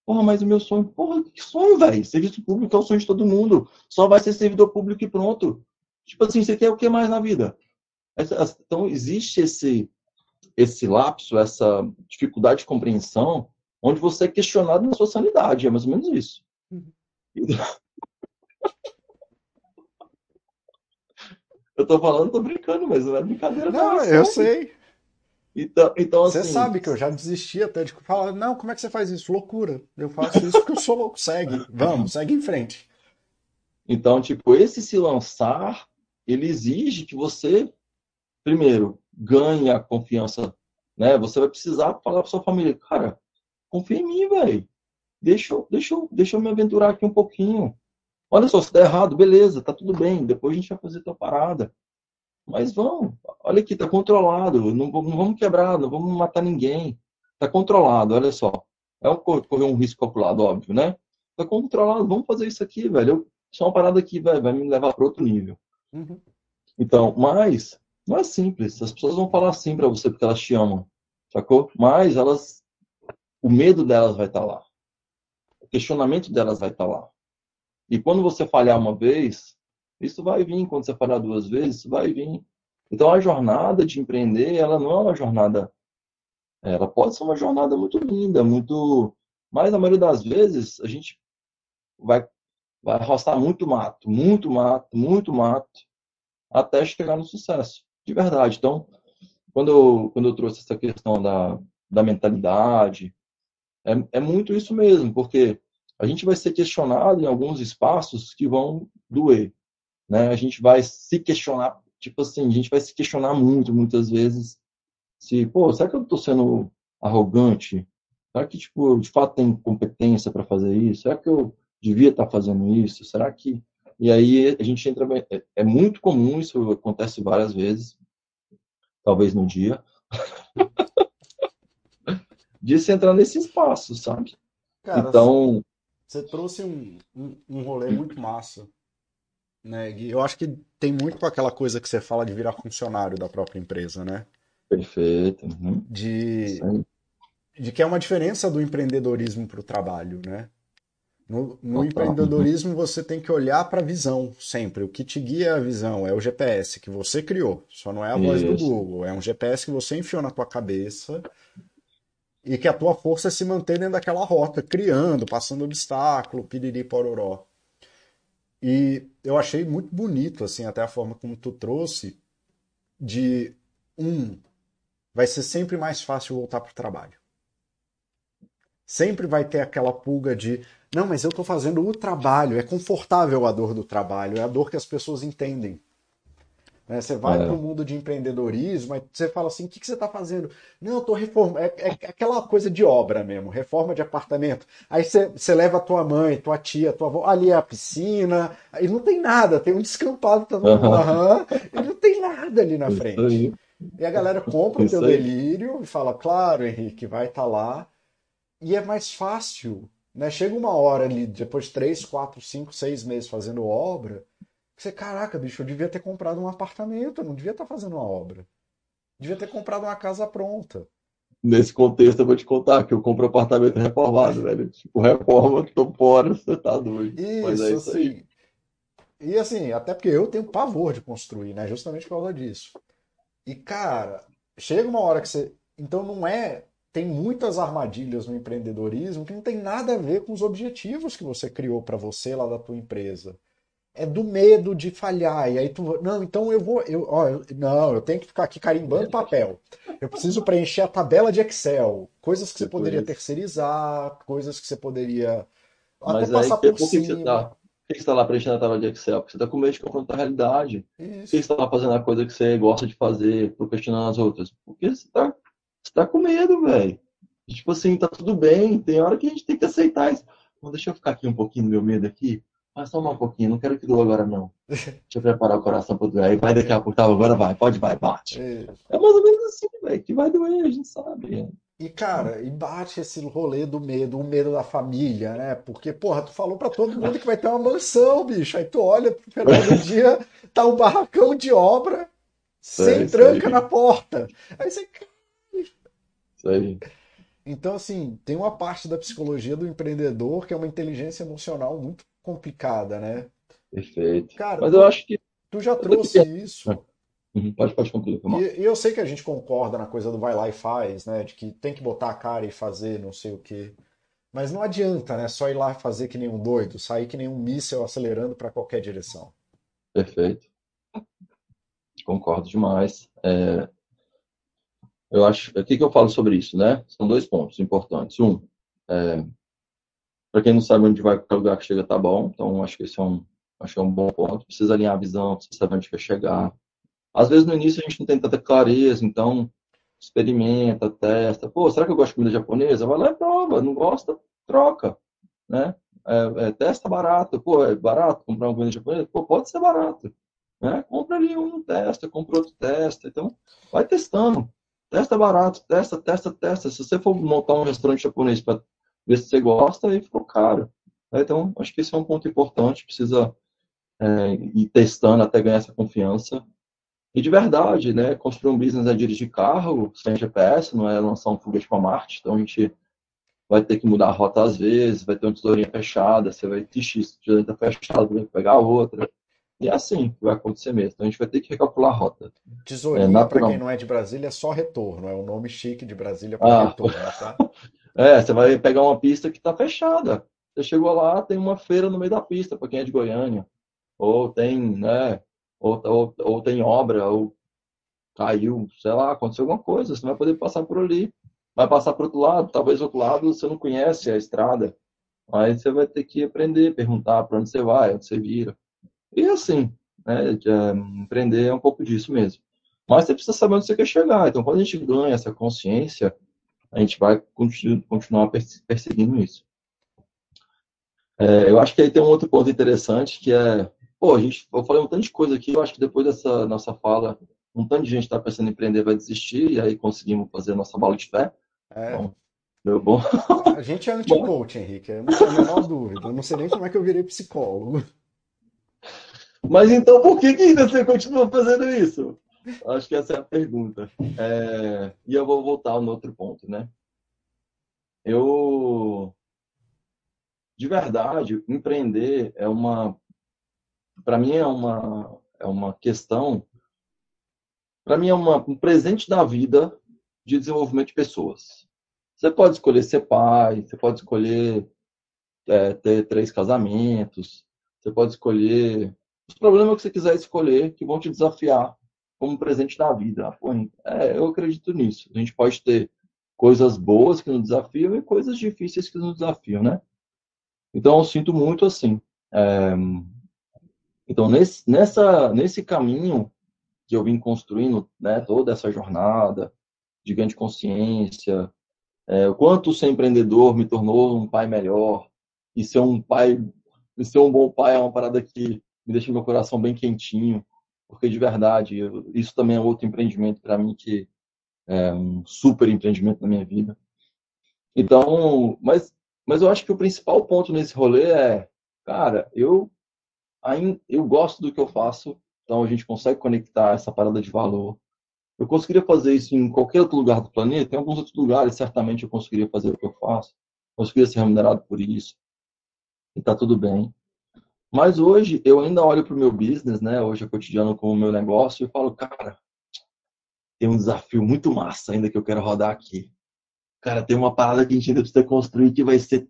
Porra, mas o meu sonho, porra, que sonho, velho? Serviço público é o sonho de todo mundo. Só vai ser servidor público e pronto. Tipo assim, você quer o que mais na vida? Então, existe esse, esse lapso, essa dificuldade de compreensão, onde você é questionado na sua sanidade. É mais ou menos isso. Uhum. Eu tô falando, tô brincando, mas não é brincadeira. Não, eu sei. Então, então você assim... sabe que eu já desisti até de falar, não, como é que você faz isso? Loucura. Eu faço isso porque eu sou louco. Segue, vamos, segue em frente. Então, tipo, esse se lançar, ele exige que você, primeiro, ganhe a confiança, né? Você vai precisar falar para sua família, cara, confia em mim, velho. Deixa, deixa, deixa eu me aventurar aqui um pouquinho. Olha só, se der errado, beleza, tá tudo bem. Depois a gente vai fazer tua parada. Mas vamos, olha aqui, tá controlado. Não, não vamos quebrar, não vamos matar ninguém. Tá controlado, olha só. É um, correr um risco calculado, óbvio, né? Tá controlado, vamos fazer isso aqui, velho. Isso é uma parada que vai, vai me levar para outro nível. Uhum. Então, mas não é simples. As pessoas vão falar assim para você porque elas te amam, sacou? Mas elas, o medo delas vai estar tá lá. O questionamento delas vai estar tá lá. E quando você falhar uma vez, isso vai vir. Quando você falhar duas vezes, isso vai vir. Então a jornada de empreender, ela não é uma jornada. Ela pode ser uma jornada muito linda, muito. Mas na maioria das vezes a gente vai, vai roçar muito mato, muito mato, muito mato, até chegar no sucesso, de verdade. Então, quando eu, quando eu trouxe essa questão da, da mentalidade, é, é muito isso mesmo, porque a gente vai ser questionado em alguns espaços que vão doer. Né? A gente vai se questionar, tipo assim, a gente vai se questionar muito, muitas vezes, se, pô, será que eu estou sendo arrogante? Será que, tipo, eu de fato tenho competência para fazer isso? Será que eu devia estar tá fazendo isso? Será que... E aí a gente entra... É, é muito comum, isso acontece várias vezes, talvez no dia, de se entrar nesse espaço, sabe? Cara, então... Você trouxe um, um, um rolê muito massa, né, Gui? Eu acho que tem muito com aquela coisa que você fala de virar funcionário da própria empresa, né? Perfeito. Uhum. De, de que é uma diferença do empreendedorismo para o trabalho, né? No, no empreendedorismo você tem que olhar para a visão sempre. O que te guia é a visão, é o GPS que você criou. Só não é a voz Isso. do Google, é um GPS que você enfiou na tua cabeça e que a tua força é se manter dentro daquela rota, criando, passando obstáculo, piriri pororó. E eu achei muito bonito, assim, até a forma como tu trouxe, de, um, vai ser sempre mais fácil voltar para o trabalho. Sempre vai ter aquela pulga de, não, mas eu estou fazendo o trabalho, é confortável a dor do trabalho, é a dor que as pessoas entendem. Né? Você vai é. para o mundo de empreendedorismo, aí você fala assim: o que, que você está fazendo? Não, eu estou reformando. É, é, aquela coisa de obra mesmo, reforma de apartamento. Aí você, você leva a tua mãe, tua tia, tua avó, ali é a piscina, aí não tem nada, tem um descampado. Uhum, e não tem nada ali na frente. E a galera compra o teu delírio e fala: claro, Henrique, vai estar tá lá. E é mais fácil. Né? Chega uma hora ali, depois de 3, 4, 5, 6 meses fazendo obra você, caraca, bicho, eu devia ter comprado um apartamento, eu não devia estar fazendo uma obra. Devia ter comprado uma casa pronta. Nesse contexto, eu vou te contar que eu compro apartamento reformado, velho. Tipo, reforma, tô fora, você tá doido. Isso, Mas é isso assim. Aí. E assim, até porque eu tenho pavor de construir, né? Justamente por causa disso. E, cara, chega uma hora que você. Então não é. Tem muitas armadilhas no empreendedorismo que não tem nada a ver com os objetivos que você criou para você lá da tua empresa é do medo de falhar. E aí tu, não, então eu vou, eu, ó, eu, não, eu tenho que ficar aqui carimbando papel. Eu preciso preencher a tabela de Excel, coisas que você poderia terceirizar, coisas que você poderia até Mas passar aí, por, por cima. Que você tá, por que você está lá preenchendo a tabela de Excel? Porque você está com medo de confrontar a realidade. Isso. Por que você está lá fazendo a coisa que você gosta de fazer, procrastinando as outras? Porque você está você tá com medo, velho. Tipo assim, tá tudo bem, tem hora que a gente tem que aceitar isso. Então, deixa eu ficar aqui um pouquinho no meu medo aqui mas só um pouquinho, não quero que doa agora não. Deixa eu preparar o coração para doer. Aí vai daqui a pouco, tá, agora vai, pode, vai, bate. É, é mais ou menos assim, velho, que vai doer, a gente sabe. E, cara, e bate esse rolê do medo, o medo da família, né? Porque, porra, tu falou pra todo mundo que vai ter uma mansão, bicho. Aí tu olha pro final do dia, tá um barracão de obra, sem É, tranca na porta. Aí você. Isso aí. Então, assim, tem uma parte da psicologia do empreendedor que é uma inteligência emocional muito complicada, né? Perfeito. Cara, Mas eu acho que. tu já trouxe isso. Uhum, Pode, pode concluir. E, eu sei que a gente concorda na coisa do vai lá e faz, né? De que tem que botar a cara e fazer não sei o quê. Mas não adianta, né? Só ir lá fazer que nem um doido, sair que nem um míssel acelerando para qualquer direção. Perfeito. Concordo demais. É, eu acho. O que que eu falo sobre isso, né? São dois pontos importantes. Um, para quem não sabe onde vai, qualquer lugar que chega tá bom. Então, acho que esse é um, acho que é um bom ponto. Precisa alinhar a visão, precisa saber onde quer chegar. Às vezes no início a gente não tem tanta clareza, então experimenta, testa. Pô, será que eu gosto de comida japonesa? Vai lá e prova. Não gosta, troca, né? É, é, testa barato. Pô, é barato comprar uma comida japonesa? Pô, pode ser barato. Né? Compra ali um, testa, compra outro, testa. Então, vai testando. Testa barato, testa, testa, testa. Se você for montar um restaurante japonês para ver se você gosta, aí ficou caro. né? Então, acho que esse é um ponto importante. Precisa é, ir testando até ganhar essa confiança. E de verdade, né? Construir um business é dirigir carro sem GPS, não é lançar um foguete para Marte. Então, a gente vai ter que mudar a rota às vezes, vai ter uma tesourinha fechada, você vai, ixi, essa tesourinha fechada, vai pegar outra. E é assim que vai acontecer mesmo. Então, a gente vai ter que recalcular a rota. É Tesourinha, natural. para quem não é de Brasília, é só retorno. É um nome chique de Brasília para Ah. retorno, tá? É, você vai pegar uma pista que está fechada. Você chegou lá, tem uma feira no meio da pista, para quem é de Goiânia. Ou tem, né? Ou, ou, ou tem obra, ou caiu, sei lá, aconteceu alguma coisa. Você não vai poder passar por ali. Vai passar para outro lado, talvez outro lado você não conhece a estrada. Aí você vai ter que aprender, perguntar para onde você vai, onde você vira. E assim, né? de, eh, é um pouco disso mesmo. Mas você precisa saber onde você quer chegar. Então, quando a gente ganha essa consciência, a gente vai continu- continuar perse- perseguindo isso. É, eu acho que aí tem um outro ponto interessante que é, pô, a gente, eu falei um tanto de coisa aqui, eu acho que depois dessa nossa fala, um tanto de gente está pensando em empreender vai desistir, e aí conseguimos fazer a nossa bola de fé. É, Bom, deu bom. a gente é anti-coach, Henrique, eu não tenho a menor dúvida. Eu não sei nem como é que eu virei psicólogo. Mas então por que que ainda você continua fazendo isso? Acho que essa é a pergunta. É, e eu vou voltar no outro ponto, né? Eu, de verdade, empreender é uma, para mim é uma, é uma questão, para mim é uma, um presente da vida de desenvolvimento de pessoas. Você pode escolher ser pai, você pode escolher é, ter três casamentos, você pode escolher os problemas que você quiser escolher que vão te desafiar como presente da vida. Pô, é, eu acredito nisso. A gente pode ter coisas boas que nos desafiam e coisas difíceis que nos desafiam, né? Então eu sinto muito assim. É, então nesse, nessa, nesse caminho que eu vim construindo, né, toda essa jornada de ganho de consciência, é, o quanto ser empreendedor me tornou um pai melhor e ser um pai, e ser um bom pai é uma parada que me deixa meu coração bem quentinho, porque de verdade, eu, isso também é outro empreendimento para mim que é um super empreendimento na minha vida. Então, mas, mas eu acho que o principal ponto nesse rolê é, cara, eu ainda, eu gosto do que eu faço, então a gente consegue conectar essa parada de valor. Eu conseguiria fazer isso em qualquer outro lugar do planeta, em alguns outros lugares, certamente eu conseguiria fazer o que eu faço, conseguiria ser remunerado por isso, e tá tudo bem. Mas hoje eu ainda olho para o meu business, né? Hoje é cotidiano com o meu negócio e falo, cara, tem um desafio muito massa ainda que eu quero rodar aqui. Cara, tem uma parada que a gente ainda precisa construir que vai ser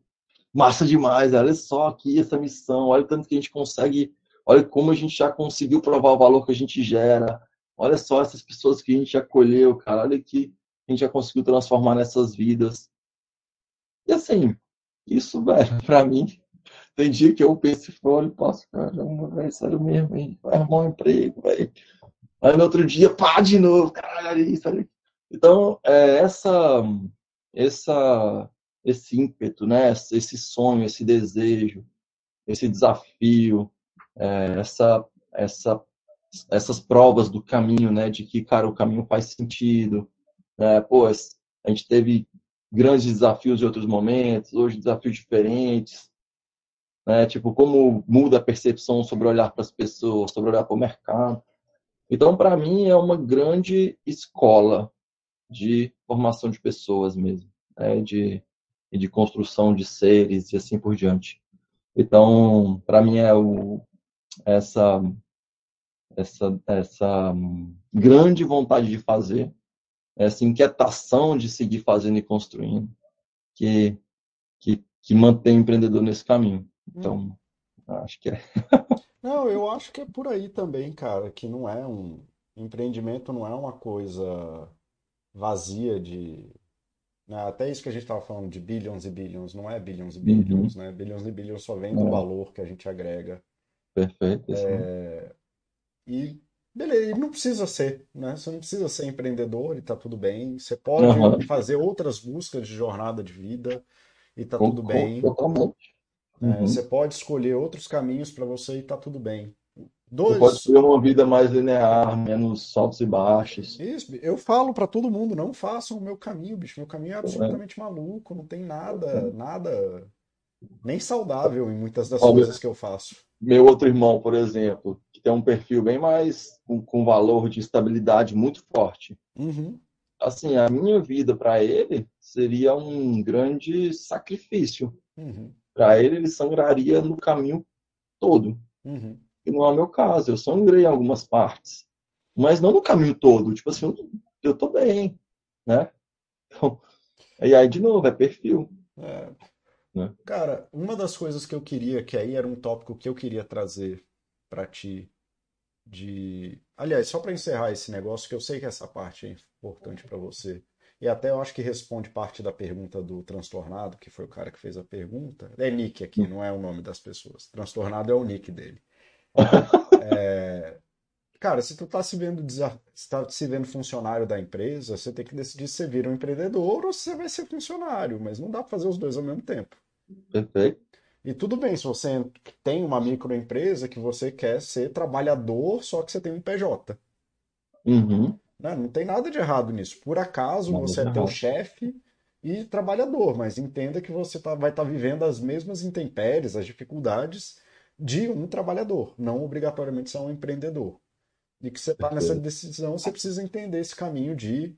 massa demais. Olha só aqui essa missão, olha o tanto que a gente consegue, olha como a gente já conseguiu provar o valor que a gente gera. Olha só essas pessoas que a gente acolheu, cara. Olha que a gente já conseguiu transformar nessas vidas. E assim, isso, velho, pra mim, tem dia que eu penso falo, passo, caramba, velho, sério mesmo, hein? vai arrumar um emprego, velho. Aí no outro dia, pá, de novo, caralho, isso. Então, é, essa, essa, esse ímpeto, né? Esse sonho, esse desejo, esse desafio, é, essa, essa, essas provas do caminho, né? De que, cara, o caminho faz sentido. Né? Pô, a gente teve grandes desafios em outros momentos, hoje desafios diferentes. Né? Tipo, como muda a percepção sobre olhar para as pessoas, sobre olhar para o mercado. Então, para mim, é uma grande escola de formação de pessoas mesmo, né? de, de construção de seres e assim por diante. Então, para mim, é o, essa, essa, essa grande vontade de fazer, essa inquietação de seguir fazendo e construindo, que, que, que mantém o empreendedor nesse caminho. Então, hum. acho que é. Não, eu acho que é por aí também, cara, que não é um empreendimento não é uma coisa vazia de né, até isso que a gente estava falando de bilhões e bilhões, não é bilhões e bilhões, uhum. né? Bilhões e bilhões só vem do é. valor que a gente agrega. Perfeito. É... E beleza, não precisa ser, né? Você não precisa ser empreendedor e tá tudo bem. Você pode uhum. fazer outras buscas de jornada de vida e tá com, tudo bem. Totalmente. É, uhum. Você pode escolher outros caminhos para você e tá tudo bem. Dois... Você pode ter uma vida mais linear, menos altos e baixos. Isso, eu falo para todo mundo, não façam o meu caminho, bicho. Meu caminho é absolutamente é. maluco, não tem nada, nada nem saudável em muitas das Ó, coisas meu, que eu faço. Meu outro irmão, por exemplo, que tem um perfil bem mais com, com valor de estabilidade muito forte. Uhum. Assim, a minha vida para ele seria um grande sacrifício. Uhum. Para ele, ele sangraria no caminho todo. Uhum. E não é o meu caso. Eu sangrei em algumas partes, mas não no caminho todo. Tipo assim, eu, tô bem, né? Então, e aí, de novo, é perfil. É. Né? Cara, uma das coisas que eu queria, que aí era um tópico que eu queria trazer para ti, de. Aliás, só para encerrar esse negócio, que eu sei que essa parte é importante para você. E até eu acho que responde parte da pergunta do transtornado, que foi o cara que fez a pergunta. É nick aqui, não é o nome das pessoas. Transtornado é o nick dele. É... Cara, se tu tá se vendo se tá se vendo funcionário da empresa, você tem que decidir se você vira um empreendedor ou se você vai ser funcionário, mas não dá pra fazer os dois ao mesmo tempo. Perfeito. E tudo bem se você tem uma microempresa que você quer ser trabalhador, só que você tem um PJ. Uhum. Não, né? não tem nada de errado nisso. Por acaso nada você é teu chefe e trabalhador, mas entenda que você tá, vai estar tá vivendo as mesmas intempéries, as dificuldades de um trabalhador, não obrigatoriamente ser um empreendedor. E que você está nessa decisão, você precisa entender esse caminho de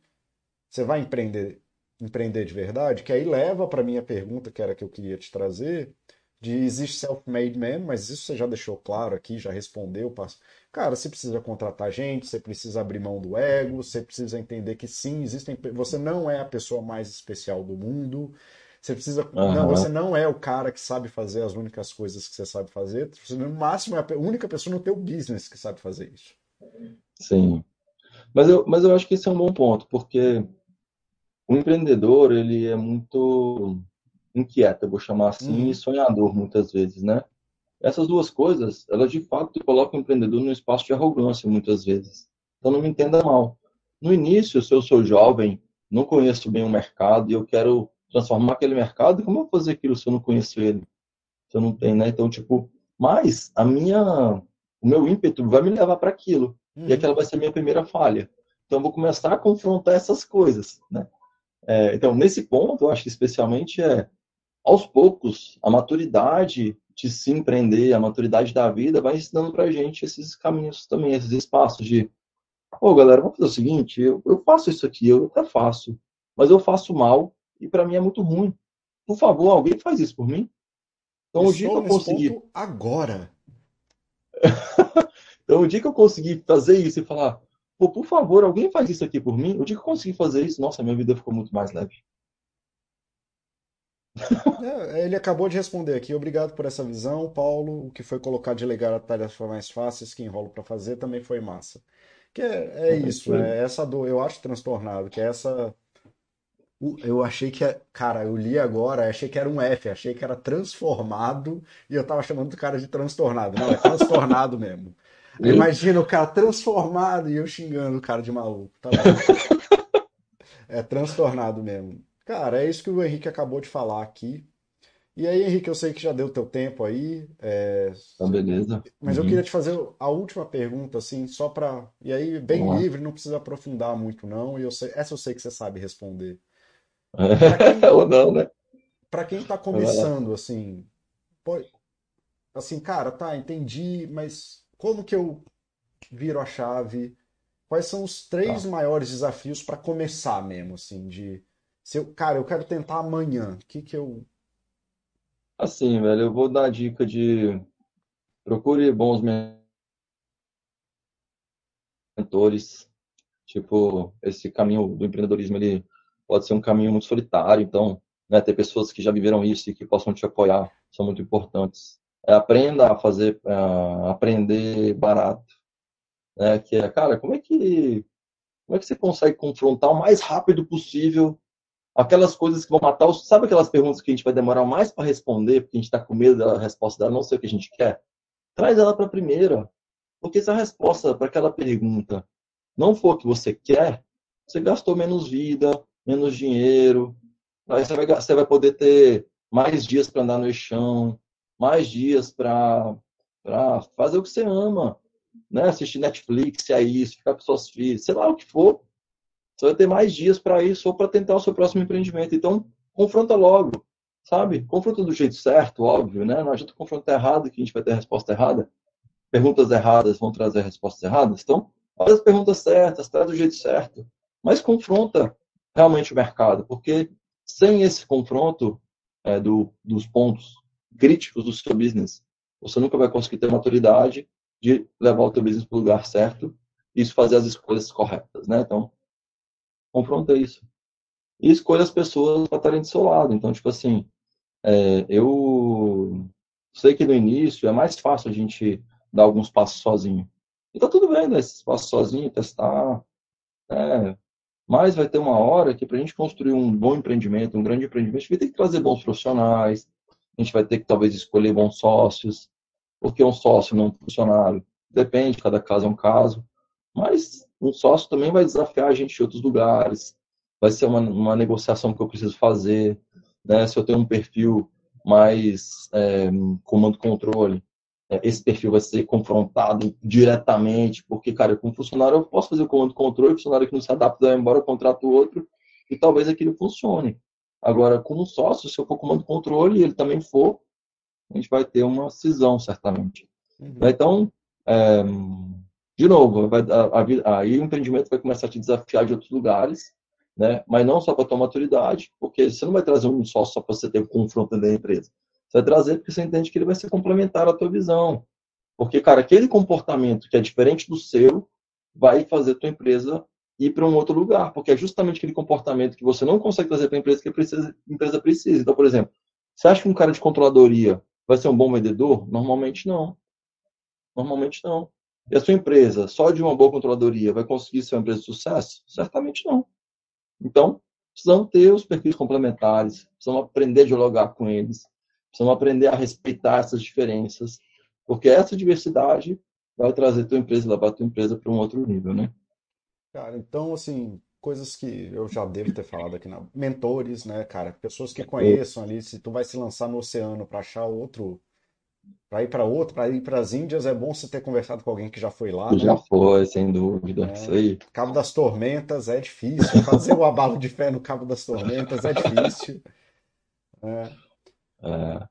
você vai empreender, empreender de verdade, que aí leva para minha pergunta, que era que eu queria te trazer, de existe self-made man, mas isso você já deixou claro aqui, já respondeu. Passo. Cara, você precisa contratar gente, você precisa abrir mão do ego, você precisa entender que sim, existem. Você não é a pessoa mais especial do mundo. Você precisa. Uhum. Não, você não é o cara que sabe fazer as únicas coisas que você sabe fazer. Você, no máximo, é a única pessoa no teu business que sabe fazer isso. Sim. Mas eu, mas eu acho que esse é um bom ponto, porque o empreendedor, ele é muito inquieto, eu vou chamar assim, uhum. e sonhador muitas vezes, né? Essas duas coisas, elas de fato colocam o empreendedor num espaço de arrogância muitas vezes. Então não me entenda mal. No início, se eu sou jovem, não conheço bem o mercado e eu quero transformar aquele mercado, como eu vou fazer aquilo se eu não conheço ele? Se eu não tenho, né? Então, tipo, mas a minha, o meu ímpeto vai me levar para aquilo. Uhum. E aquela vai ser a minha primeira falha. Então, eu vou começar a confrontar essas coisas, né? É, então, nesse ponto, eu acho que especialmente é, aos poucos, a maturidade de se empreender, a maturidade da vida vai ensinando pra gente esses caminhos também, esses espaços de, pô, galera, vamos fazer o seguinte, eu, eu faço isso aqui, eu até faço, mas eu faço mal e para mim é muito ruim. Por favor, alguém faz isso por mim? Então, o dia que eu conseguir. Agora. então, o dia que eu conseguir fazer isso e falar, pô, por favor, alguém faz isso aqui por mim, o dia que eu conseguir fazer isso, nossa, minha vida ficou muito mais leve. É, ele acabou de responder aqui. Obrigado por essa visão, Paulo. O que foi colocar de legar a tarefa mais fáceis que enrolo para fazer também foi massa. Que é, é isso, é essa dor, eu acho transtornado, que é essa eu achei que, é, cara, eu li agora, achei que era um F, achei que era transformado e eu tava chamando o cara de transtornado. Não, é transtornado mesmo. Imagina o cara transformado e eu xingando o cara de maluco. Tá é transtornado mesmo. Cara, é isso que o Henrique acabou de falar aqui. E aí, Henrique, eu sei que já deu teu tempo aí. É... Tá beleza. Mas uhum. eu queria te fazer a última pergunta, assim, só para. E aí, bem livre, não precisa aprofundar muito, não. E eu sei... essa eu sei que você sabe responder. Quem, Ou não, né? Para quem está começando, assim, pode, assim, cara, tá, entendi, mas como que eu viro a chave? Quais são os três Tá. maiores desafios para começar mesmo, assim, de se eu, cara, eu quero tentar amanhã. O que que eu. Assim, velho, eu vou dar a dica de procure bons mentores. Tipo, esse caminho do empreendedorismo, ele pode ser um caminho muito solitário, então, né, ter pessoas que já viveram isso e que possam te apoiar são muito importantes. É, aprenda a fazer, aprender barato, né, que é, cara, como é que, como é que você consegue confrontar o mais rápido possível aquelas coisas que vão matar os, sabe aquelas perguntas que a gente vai demorar mais para responder, porque a gente está com medo da resposta dela não ser o que a gente quer? Traz ela para a primeira, porque se a resposta para aquela pergunta não for o que você quer, você gastou menos vida, menos dinheiro, aí você vai, você vai poder ter mais dias para andar no chão, mais dias para fazer o que você ama, né? Assistir Netflix, se é isso, ficar com suas filhas, sei lá o que for. Você vai ter mais dias para isso ou para tentar o seu próximo empreendimento. Então, confronta logo, sabe? Confronta do jeito certo, óbvio, né? Não adianta confrontar errado que a gente vai ter a resposta errada. Perguntas erradas vão trazer respostas erradas. Então, faz as perguntas certas, traz do jeito certo. Mas confronta realmente o mercado, porque sem esse confronto é, do, dos pontos críticos do seu business, você nunca vai conseguir ter maturidade de levar o seu business para o lugar certo e fazer as escolhas corretas, né? Então, confronta isso. E escolha as pessoas para estarem do seu lado. Então, tipo assim, é, eu sei que no início é mais fácil a gente dar alguns passos sozinho. E tá tudo bem, né? Esses passos sozinho, testar. É, mas vai ter uma hora que para a gente construir um bom empreendimento, um grande empreendimento, a gente vai ter que trazer bons profissionais, a gente vai ter que talvez escolher bons sócios, porque um sócio não um funcionário. Depende, cada caso é um caso. Mas um sócio também vai desafiar a gente em outros lugares, vai ser uma, uma negociação que eu preciso fazer, né? Se eu tenho um perfil mais é, comando-controle, é, esse perfil vai ser confrontado diretamente, porque, cara, com funcionário eu posso fazer o comando-controle, funcionário que não se adapta, vai embora, eu contrato outro, e talvez aquilo funcione. Agora, com um sócio, se eu for comando-controle e ele também for, a gente vai ter uma cisão, certamente. Uhum. Então, é, de novo, vai, a, a, aí o empreendimento vai começar a te desafiar de outros lugares, né? mas não só para a tua maturidade, porque você não vai trazer um sócio só para você ter um confronto dentro da empresa. Você vai trazer porque você entende que ele vai ser complementar à tua visão. Porque, cara, aquele comportamento que é diferente do seu vai fazer tua empresa ir para um outro lugar, porque é justamente aquele comportamento que você não consegue trazer para a empresa que a empresa precisa. Então, por exemplo, você acha que um cara de controladoria vai ser um bom vendedor? Normalmente não. Normalmente não. E a sua empresa, só de uma boa controladoria, vai conseguir ser uma empresa de sucesso? Certamente não. Então, precisamos ter os perfis complementares, precisamos aprender a dialogar com eles, precisamos aprender a respeitar essas diferenças, porque essa diversidade vai trazer tua empresa, levar tua empresa para um outro nível, né? Cara, então, assim, coisas que eu já devo ter falado aqui, na... mentores, né, cara? Pessoas que conheçam ali, se tu vai se lançar no oceano para achar outro para ir para outro, para ir para as Índias, é bom você ter conversado com alguém que já foi lá, né? Já foi, sem dúvida. É. Isso aí. Cabo das Tormentas é difícil. Fazer o abalo de fé no Cabo das Tormentas é difícil. É. É.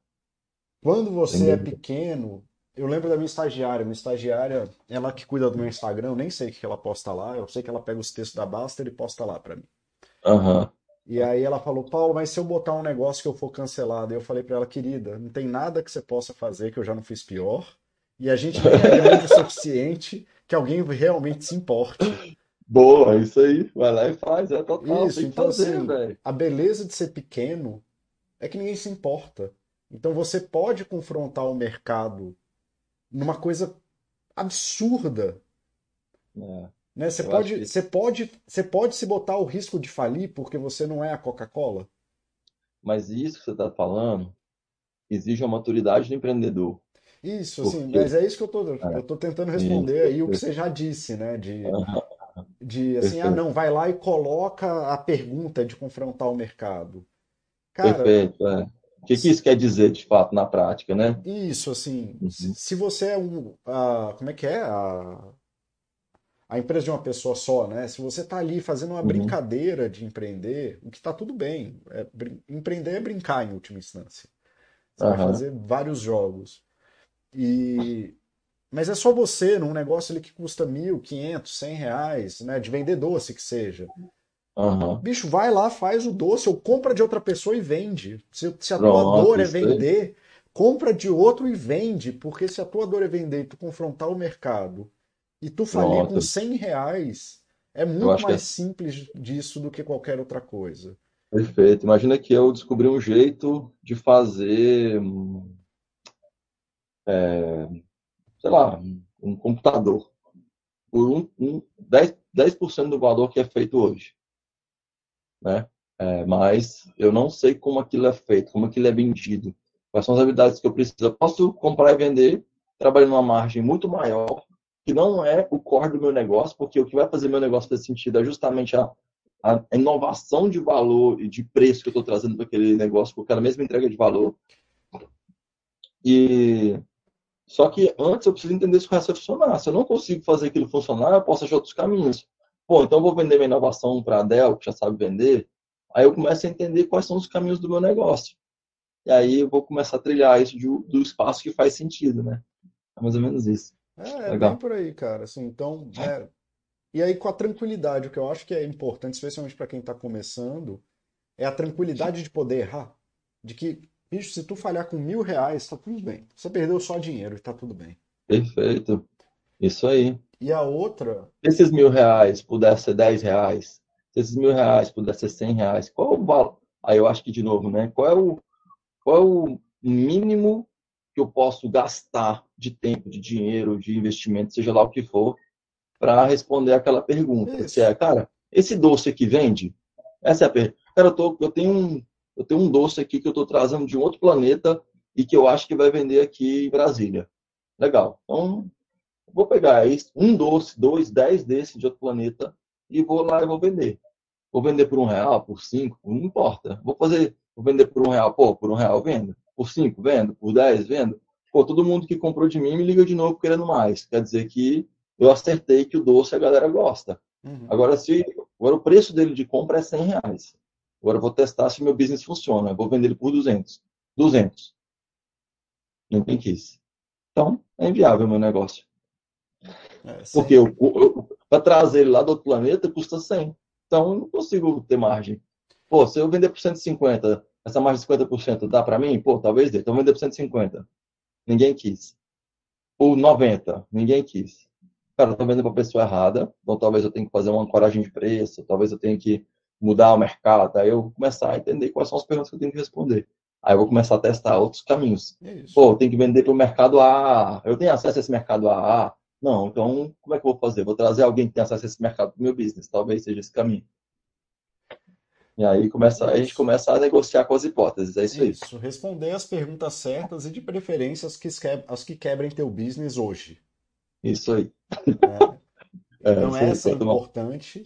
Quando você é pequeno, eu lembro da minha estagiária. Minha estagiária, ela que cuida do meu Instagram, eu nem sei o que ela posta lá. Eu sei que ela pega os textos da Baster e posta lá para mim. Uhum. E aí ela falou, Paulo, mas se eu botar um negócio que eu for cancelado? Eu falei para ela, querida, não tem nada que você possa fazer que eu já não fiz pior. E a gente nem é grande o suficiente que alguém realmente se importe. Boa, isso aí. Vai lá e faz, é total. Isso, então fazer, assim, véio. a beleza de ser pequeno é que ninguém se importa. Então você pode confrontar o mercado numa coisa absurda. É. Né? Você, pode, você, pode, você pode se botar o risco de falir porque você não é a Coca-Cola? Mas isso que você está falando exige a maturidade do empreendedor. Isso, porque... assim, mas é isso que eu tô, é. eu tô tentando responder aí o que você já disse, né? De, de assim, Perfeito. ah, não, vai lá e coloca a pergunta de confrontar o mercado. Cara, Perfeito, é. O que, que, isso quer dizer, de fato, na prática, né? Isso, assim, uhum. se, você é um. Uh, como é que é? A, a empresa de uma pessoa só, né? Se você está ali fazendo uma uhum. brincadeira de empreender, o que está tudo bem. É, empreender é brincar em última instância. Você uhum. vai fazer vários jogos. E Mas é só você, num negócio ali que custa mil, quinhentos, cem reais, né? De vender doce que seja. Aham. Bicho, vai lá, faz o doce, ou compra de outra pessoa e vende. Se, se a tua dor é vender, compra de outro e vende. Porque se a tua dor é vender e tu confrontar o mercado e tu falir com Pronto. 100 reais, é muito é mais simples disso do que qualquer outra coisa. perfeito. Imagina que eu descobri um jeito de fazer, hum, sei lá, um computador por um, um 10, 10% do valor que é feito hoje, né? É, mas eu não sei como aquilo é feito, como aquilo é vendido, quais são as habilidades que eu preciso. Eu posso comprar e vender, trabalhando numa margem muito maior, que não é o core do meu negócio, porque o que vai fazer meu negócio fazer sentido é justamente a, a inovação de valor e de preço que eu estou trazendo para aquele negócio, com aquela mesma entrega de valor. E só que antes eu preciso entender se o resto vai funcionar. Se eu não consigo fazer aquilo funcionar, eu posso achar outros caminhos. Pô, então eu vou vender minha inovação para a Dell, que já sabe vender. Aí eu começo a entender quais são os caminhos do meu negócio. E aí eu vou começar a trilhar isso de- do espaço que faz sentido, né? É mais ou menos isso. É, é bem Legal. por aí, cara. Assim, então, é, E aí, com a tranquilidade, o que eu acho que é importante, especialmente para quem está começando, é a tranquilidade de poder errar. De que, bicho, se tu falhar com mil reais, tá tudo bem. Você perdeu só dinheiro e tá tudo bem. Perfeito. Isso aí. E a outra, Se esses mil reais pudesse ser dez reais, se esses mil reais pudesse ser cem reais, qual o valor? Aí eu acho que, de novo, né? Qual é o, qual é o mínimo que eu posso gastar de tempo, de dinheiro, de investimento, seja lá o que for, para responder aquela pergunta? Isso. Se é, cara, esse doce aqui vende? Essa é a pergunta. Cara, eu, tô, eu, tenho um, eu tenho um doce aqui que eu estou trazendo de um outro planeta e que eu acho que vai vender aqui em Brasília. Legal. Então, vou pegar isso, um doce, dois, dez desses de outro planeta e vou lá e vou vender. Vou vender por um real, por cinco, não importa. Vou fazer, vou vender por um real, pô, por um real vendo. Por cinco, vendo. Por dez, vendo. Pô, todo mundo que comprou de mim me liga de novo querendo mais. Quer dizer que eu acertei que o doce a galera gosta. uhum, Agora, se agora o preço dele de compra é 100 reais. Agora eu vou testar se meu business funciona. Eu vou vender ele por 200. 200. Ninguém quis. Então, é inviável o meu negócio. é, Porque eu, para trazer ele lá do outro planeta custa 100. Então, eu não consigo ter margem. Pô, se eu vender por 150, essa margem de 50% dá para mim? Pô, talvez dê. Então, vender por 150. Ninguém quis. Por 90, ninguém quis. Cara, eu tô vendendo para a pessoa errada. Então, talvez eu tenha que fazer uma ancoragem de preço. Talvez eu tenha que mudar o mercado. Aí eu vou começar a entender quais são as perguntas que eu tenho que responder. Aí eu vou começar a testar outros caminhos. é. Pô, eu tenho que vender para o mercado A. Eu tenho acesso a esse mercado A. Não, então como é que eu vou fazer? Vou trazer alguém que tem acesso a esse mercado para o meu business. Talvez seja esse caminho. E aí começa, a gente começa a negociar com as hipóteses. É isso aí. Isso, responder as perguntas certas e de preferência as que, as que quebrem teu business hoje. Isso aí. É, Então isso aí. essa é importante.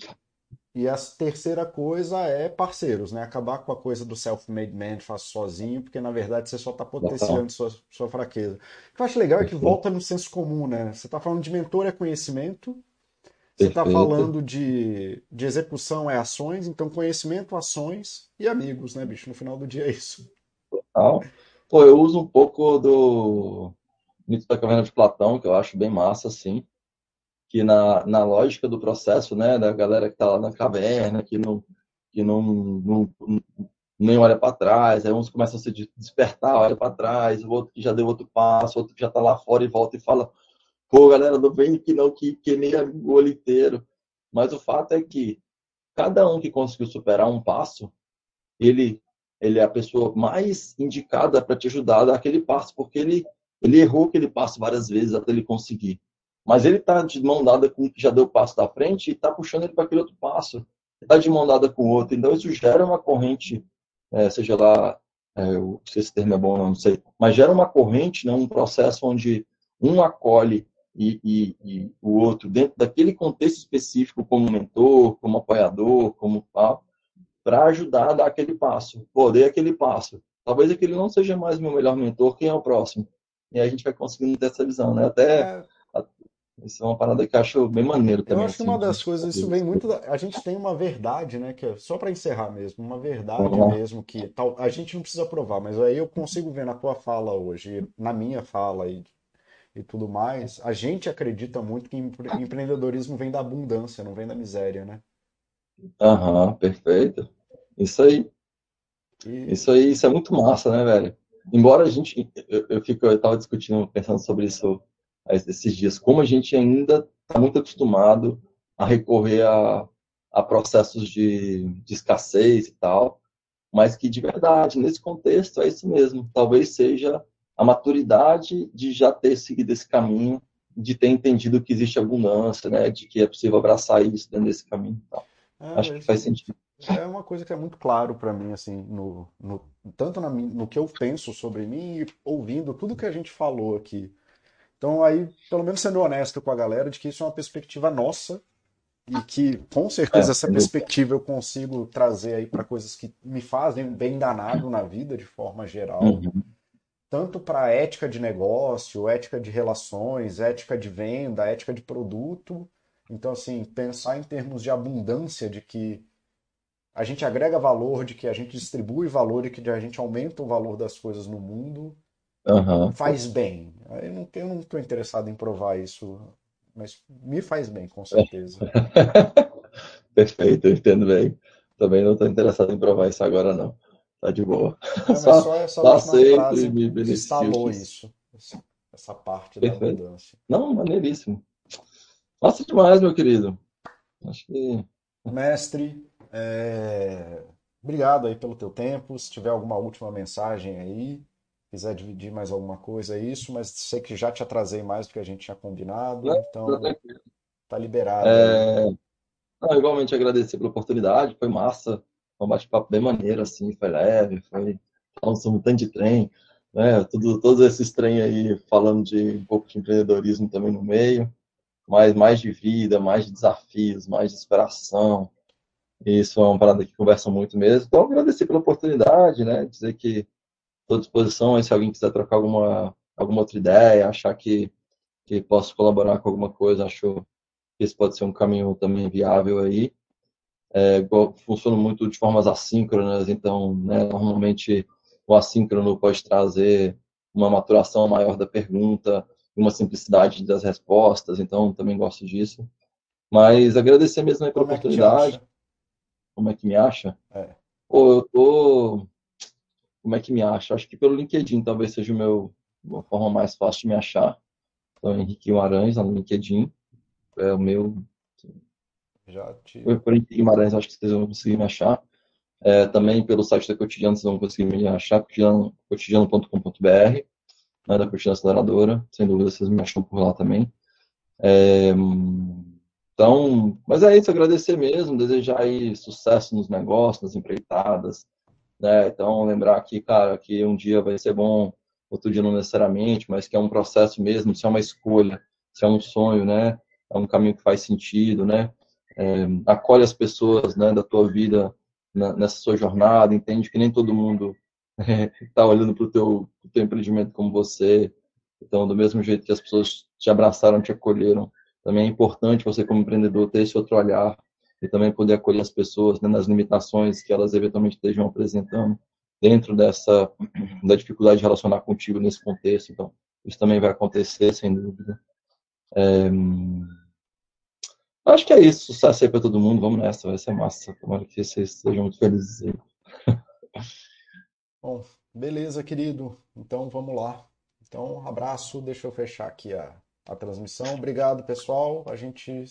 E a terceira coisa é parceiros, né? Acabar com a coisa do self-made man, faço sozinho, porque na verdade você só está potenciando sua, sua fraqueza. O que eu acho legal é que volta no senso comum, né? Você está falando de mentor é conhecimento, você está falando de, de execução é ações, então conhecimento, ações e amigos, né, bicho? No final do dia é isso. Tal. Pô, eu uso um pouco do mito da caverna de Platão, que eu acho bem massa, assim, que na, na lógica do processo, né, da galera que tá lá na caverna, que não, que não, não, não- nem olha para trás, aí uns começam a se de- despertar, olha para trás, o outro que já deu outro passo, outro que já tá lá fora e volta e fala, pô, galera, não vem aqui não, que queimei o olho inteiro. Mas o fato é que cada um que conseguiu superar um passo, ele ele é a pessoa mais indicada para te ajudar a dar aquele passo, porque ele, ele errou aquele passo várias vezes até ele conseguir. Mas ele está de mão dada com o que já deu o passo da frente e está puxando ele para aquele outro passo. Está de mão dada com o outro. Então isso gera uma corrente, é, seja lá, é, eu- se esse termo é bom, não sei, mas gera uma corrente, né, um processo onde um acolhe e, e- e o outro dentro daquele contexto específico, como mentor, como apoiador, como tal para ajudar a dar aquele passo. Pô, dei aquele passo. Talvez aquele não seja mais meu melhor mentor, quem é o próximo? E a gente vai conseguindo ter essa visão, né? Até É, isso é uma parada que eu acho bem maneiro Eu também. acho que assim, uma das coisas, isso vem muito da... A gente tem uma verdade, né? Que é só para encerrar mesmo, uma verdade lá. mesmo que tal... a gente não precisa provar, mas aí eu consigo ver na tua fala hoje, na minha fala e e tudo mais, a gente acredita muito que empre- empreendedorismo vem da abundância, não vem da miséria, né? Aham, perfeito. Isso aí. E Isso aí, isso é muito massa, né, velho? Embora a gente, eu, eu fico, eu tava discutindo, pensando sobre isso esses dias, como a gente ainda está muito acostumado a recorrer a, a processos de, de escassez e tal, mas que de verdade, nesse contexto, é isso mesmo. Talvez seja a maturidade de já ter seguido esse caminho, de ter entendido que existe abundância, né, de que é possível abraçar isso dentro desse caminho e tal. Acho que faz sentido. é uma coisa que é muito claro para mim, assim, no, no- tanto na, no que eu penso sobre mim e ouvindo tudo que a gente falou aqui. Então, aí, pelo menos sendo honesto com a galera, de que isso é uma perspectiva nossa e que, com certeza, É, essa perspectiva eu consigo trazer aí para coisas que me fazem bem danado na vida, de forma geral, Uhum, tanto para ética de negócio, ética de relações, ética de venda, ética de produto. Então, assim, pensar em termos de abundância, de que a gente agrega valor, de que a gente distribui valor e que a gente aumenta o valor das coisas no mundo, aham. faz bem. Eu não, eu não estou interessado em provar isso, mas me faz bem, com certeza. Perfeito, eu entendo bem. Também não estou interessado em provar isso agora, não. Tá de boa. É, mas Só, só essa só última aceito e frase me isso, essa parte da Perfeito. abundância. Não, maneiríssimo. Massa demais, meu querido. Acho que. Mestre, é, obrigado aí pelo teu tempo. Se tiver alguma última mensagem aí, quiser dividir mais alguma coisa, é isso, mas sei que já te atrasei mais do que a gente tinha combinado, Não, então tá liberado. É, não, igualmente agradecer pela oportunidade, foi massa. Foi um bate-papo bem maneiro, assim, foi leve, foi um tanto de trem, né? Tudo, todos esses trem aí falando de um pouco de empreendedorismo também no meio. mais, mais de vida, mais de desafios, mais de inspiração. Isso é uma parada que conversa muito mesmo. Então, agradecer pela oportunidade, né? Dizer que estou à disposição aí se alguém quiser trocar alguma, alguma outra ideia, achar que, que posso colaborar com alguma coisa, acho que esse pode ser um caminho também viável aí. É, muito de formas assíncronas, então, né, normalmente o assíncrono pode trazer uma maturação maior da pergunta, uma simplicidade das respostas, então também gosto disso. Mas agradecer mesmo aí pela Como é oportunidade, acha? como é que me acha? É. Pô, eu tô. Como é que me acha? Acho que pelo LinkedIn talvez seja o meu, uma forma mais fácil de me achar. Então, Henrique Guimarães, lá no LinkedIn, é o meu. Já te. Por Henrique Guimarães, acho que vocês vão conseguir me achar. É, também pelo site da Cotidiano, vocês vão conseguir me achar, cotidiano- cotidiano.com.br, né, da Cotidiano Aceleradora. Sem dúvida, vocês me acham por lá também. É, então, mas é isso, agradecer mesmo, desejar aí sucesso nos negócios, nas empreitadas, né? Então, lembrar que, cara, que um dia vai ser bom, outro dia não necessariamente, mas que é um processo mesmo, se é uma escolha, se é um sonho, né? É um caminho que faz sentido, né? É, acolhe as pessoas, né, da tua vida na- nessa sua jornada, entende que nem todo mundo está olhando para o teu, teu empreendimento como você. Então, do mesmo jeito que as pessoas te abraçaram, te acolheram, também é importante você, como empreendedor, ter esse outro olhar e também poder acolher as pessoas né, nas limitações que elas eventualmente estejam apresentando dentro dessa da dificuldade de relacionar contigo nesse contexto. Então, isso também vai acontecer, sem dúvida. É, acho que é isso. Sucesso aí para todo mundo. Vamos nessa, vai ser massa. Tomara que vocês sejam muito felizes aí. Bom, beleza, querido. Então vamos lá. Então, um abraço. Deixa eu fechar aqui a, a transmissão. Obrigado, pessoal. A gente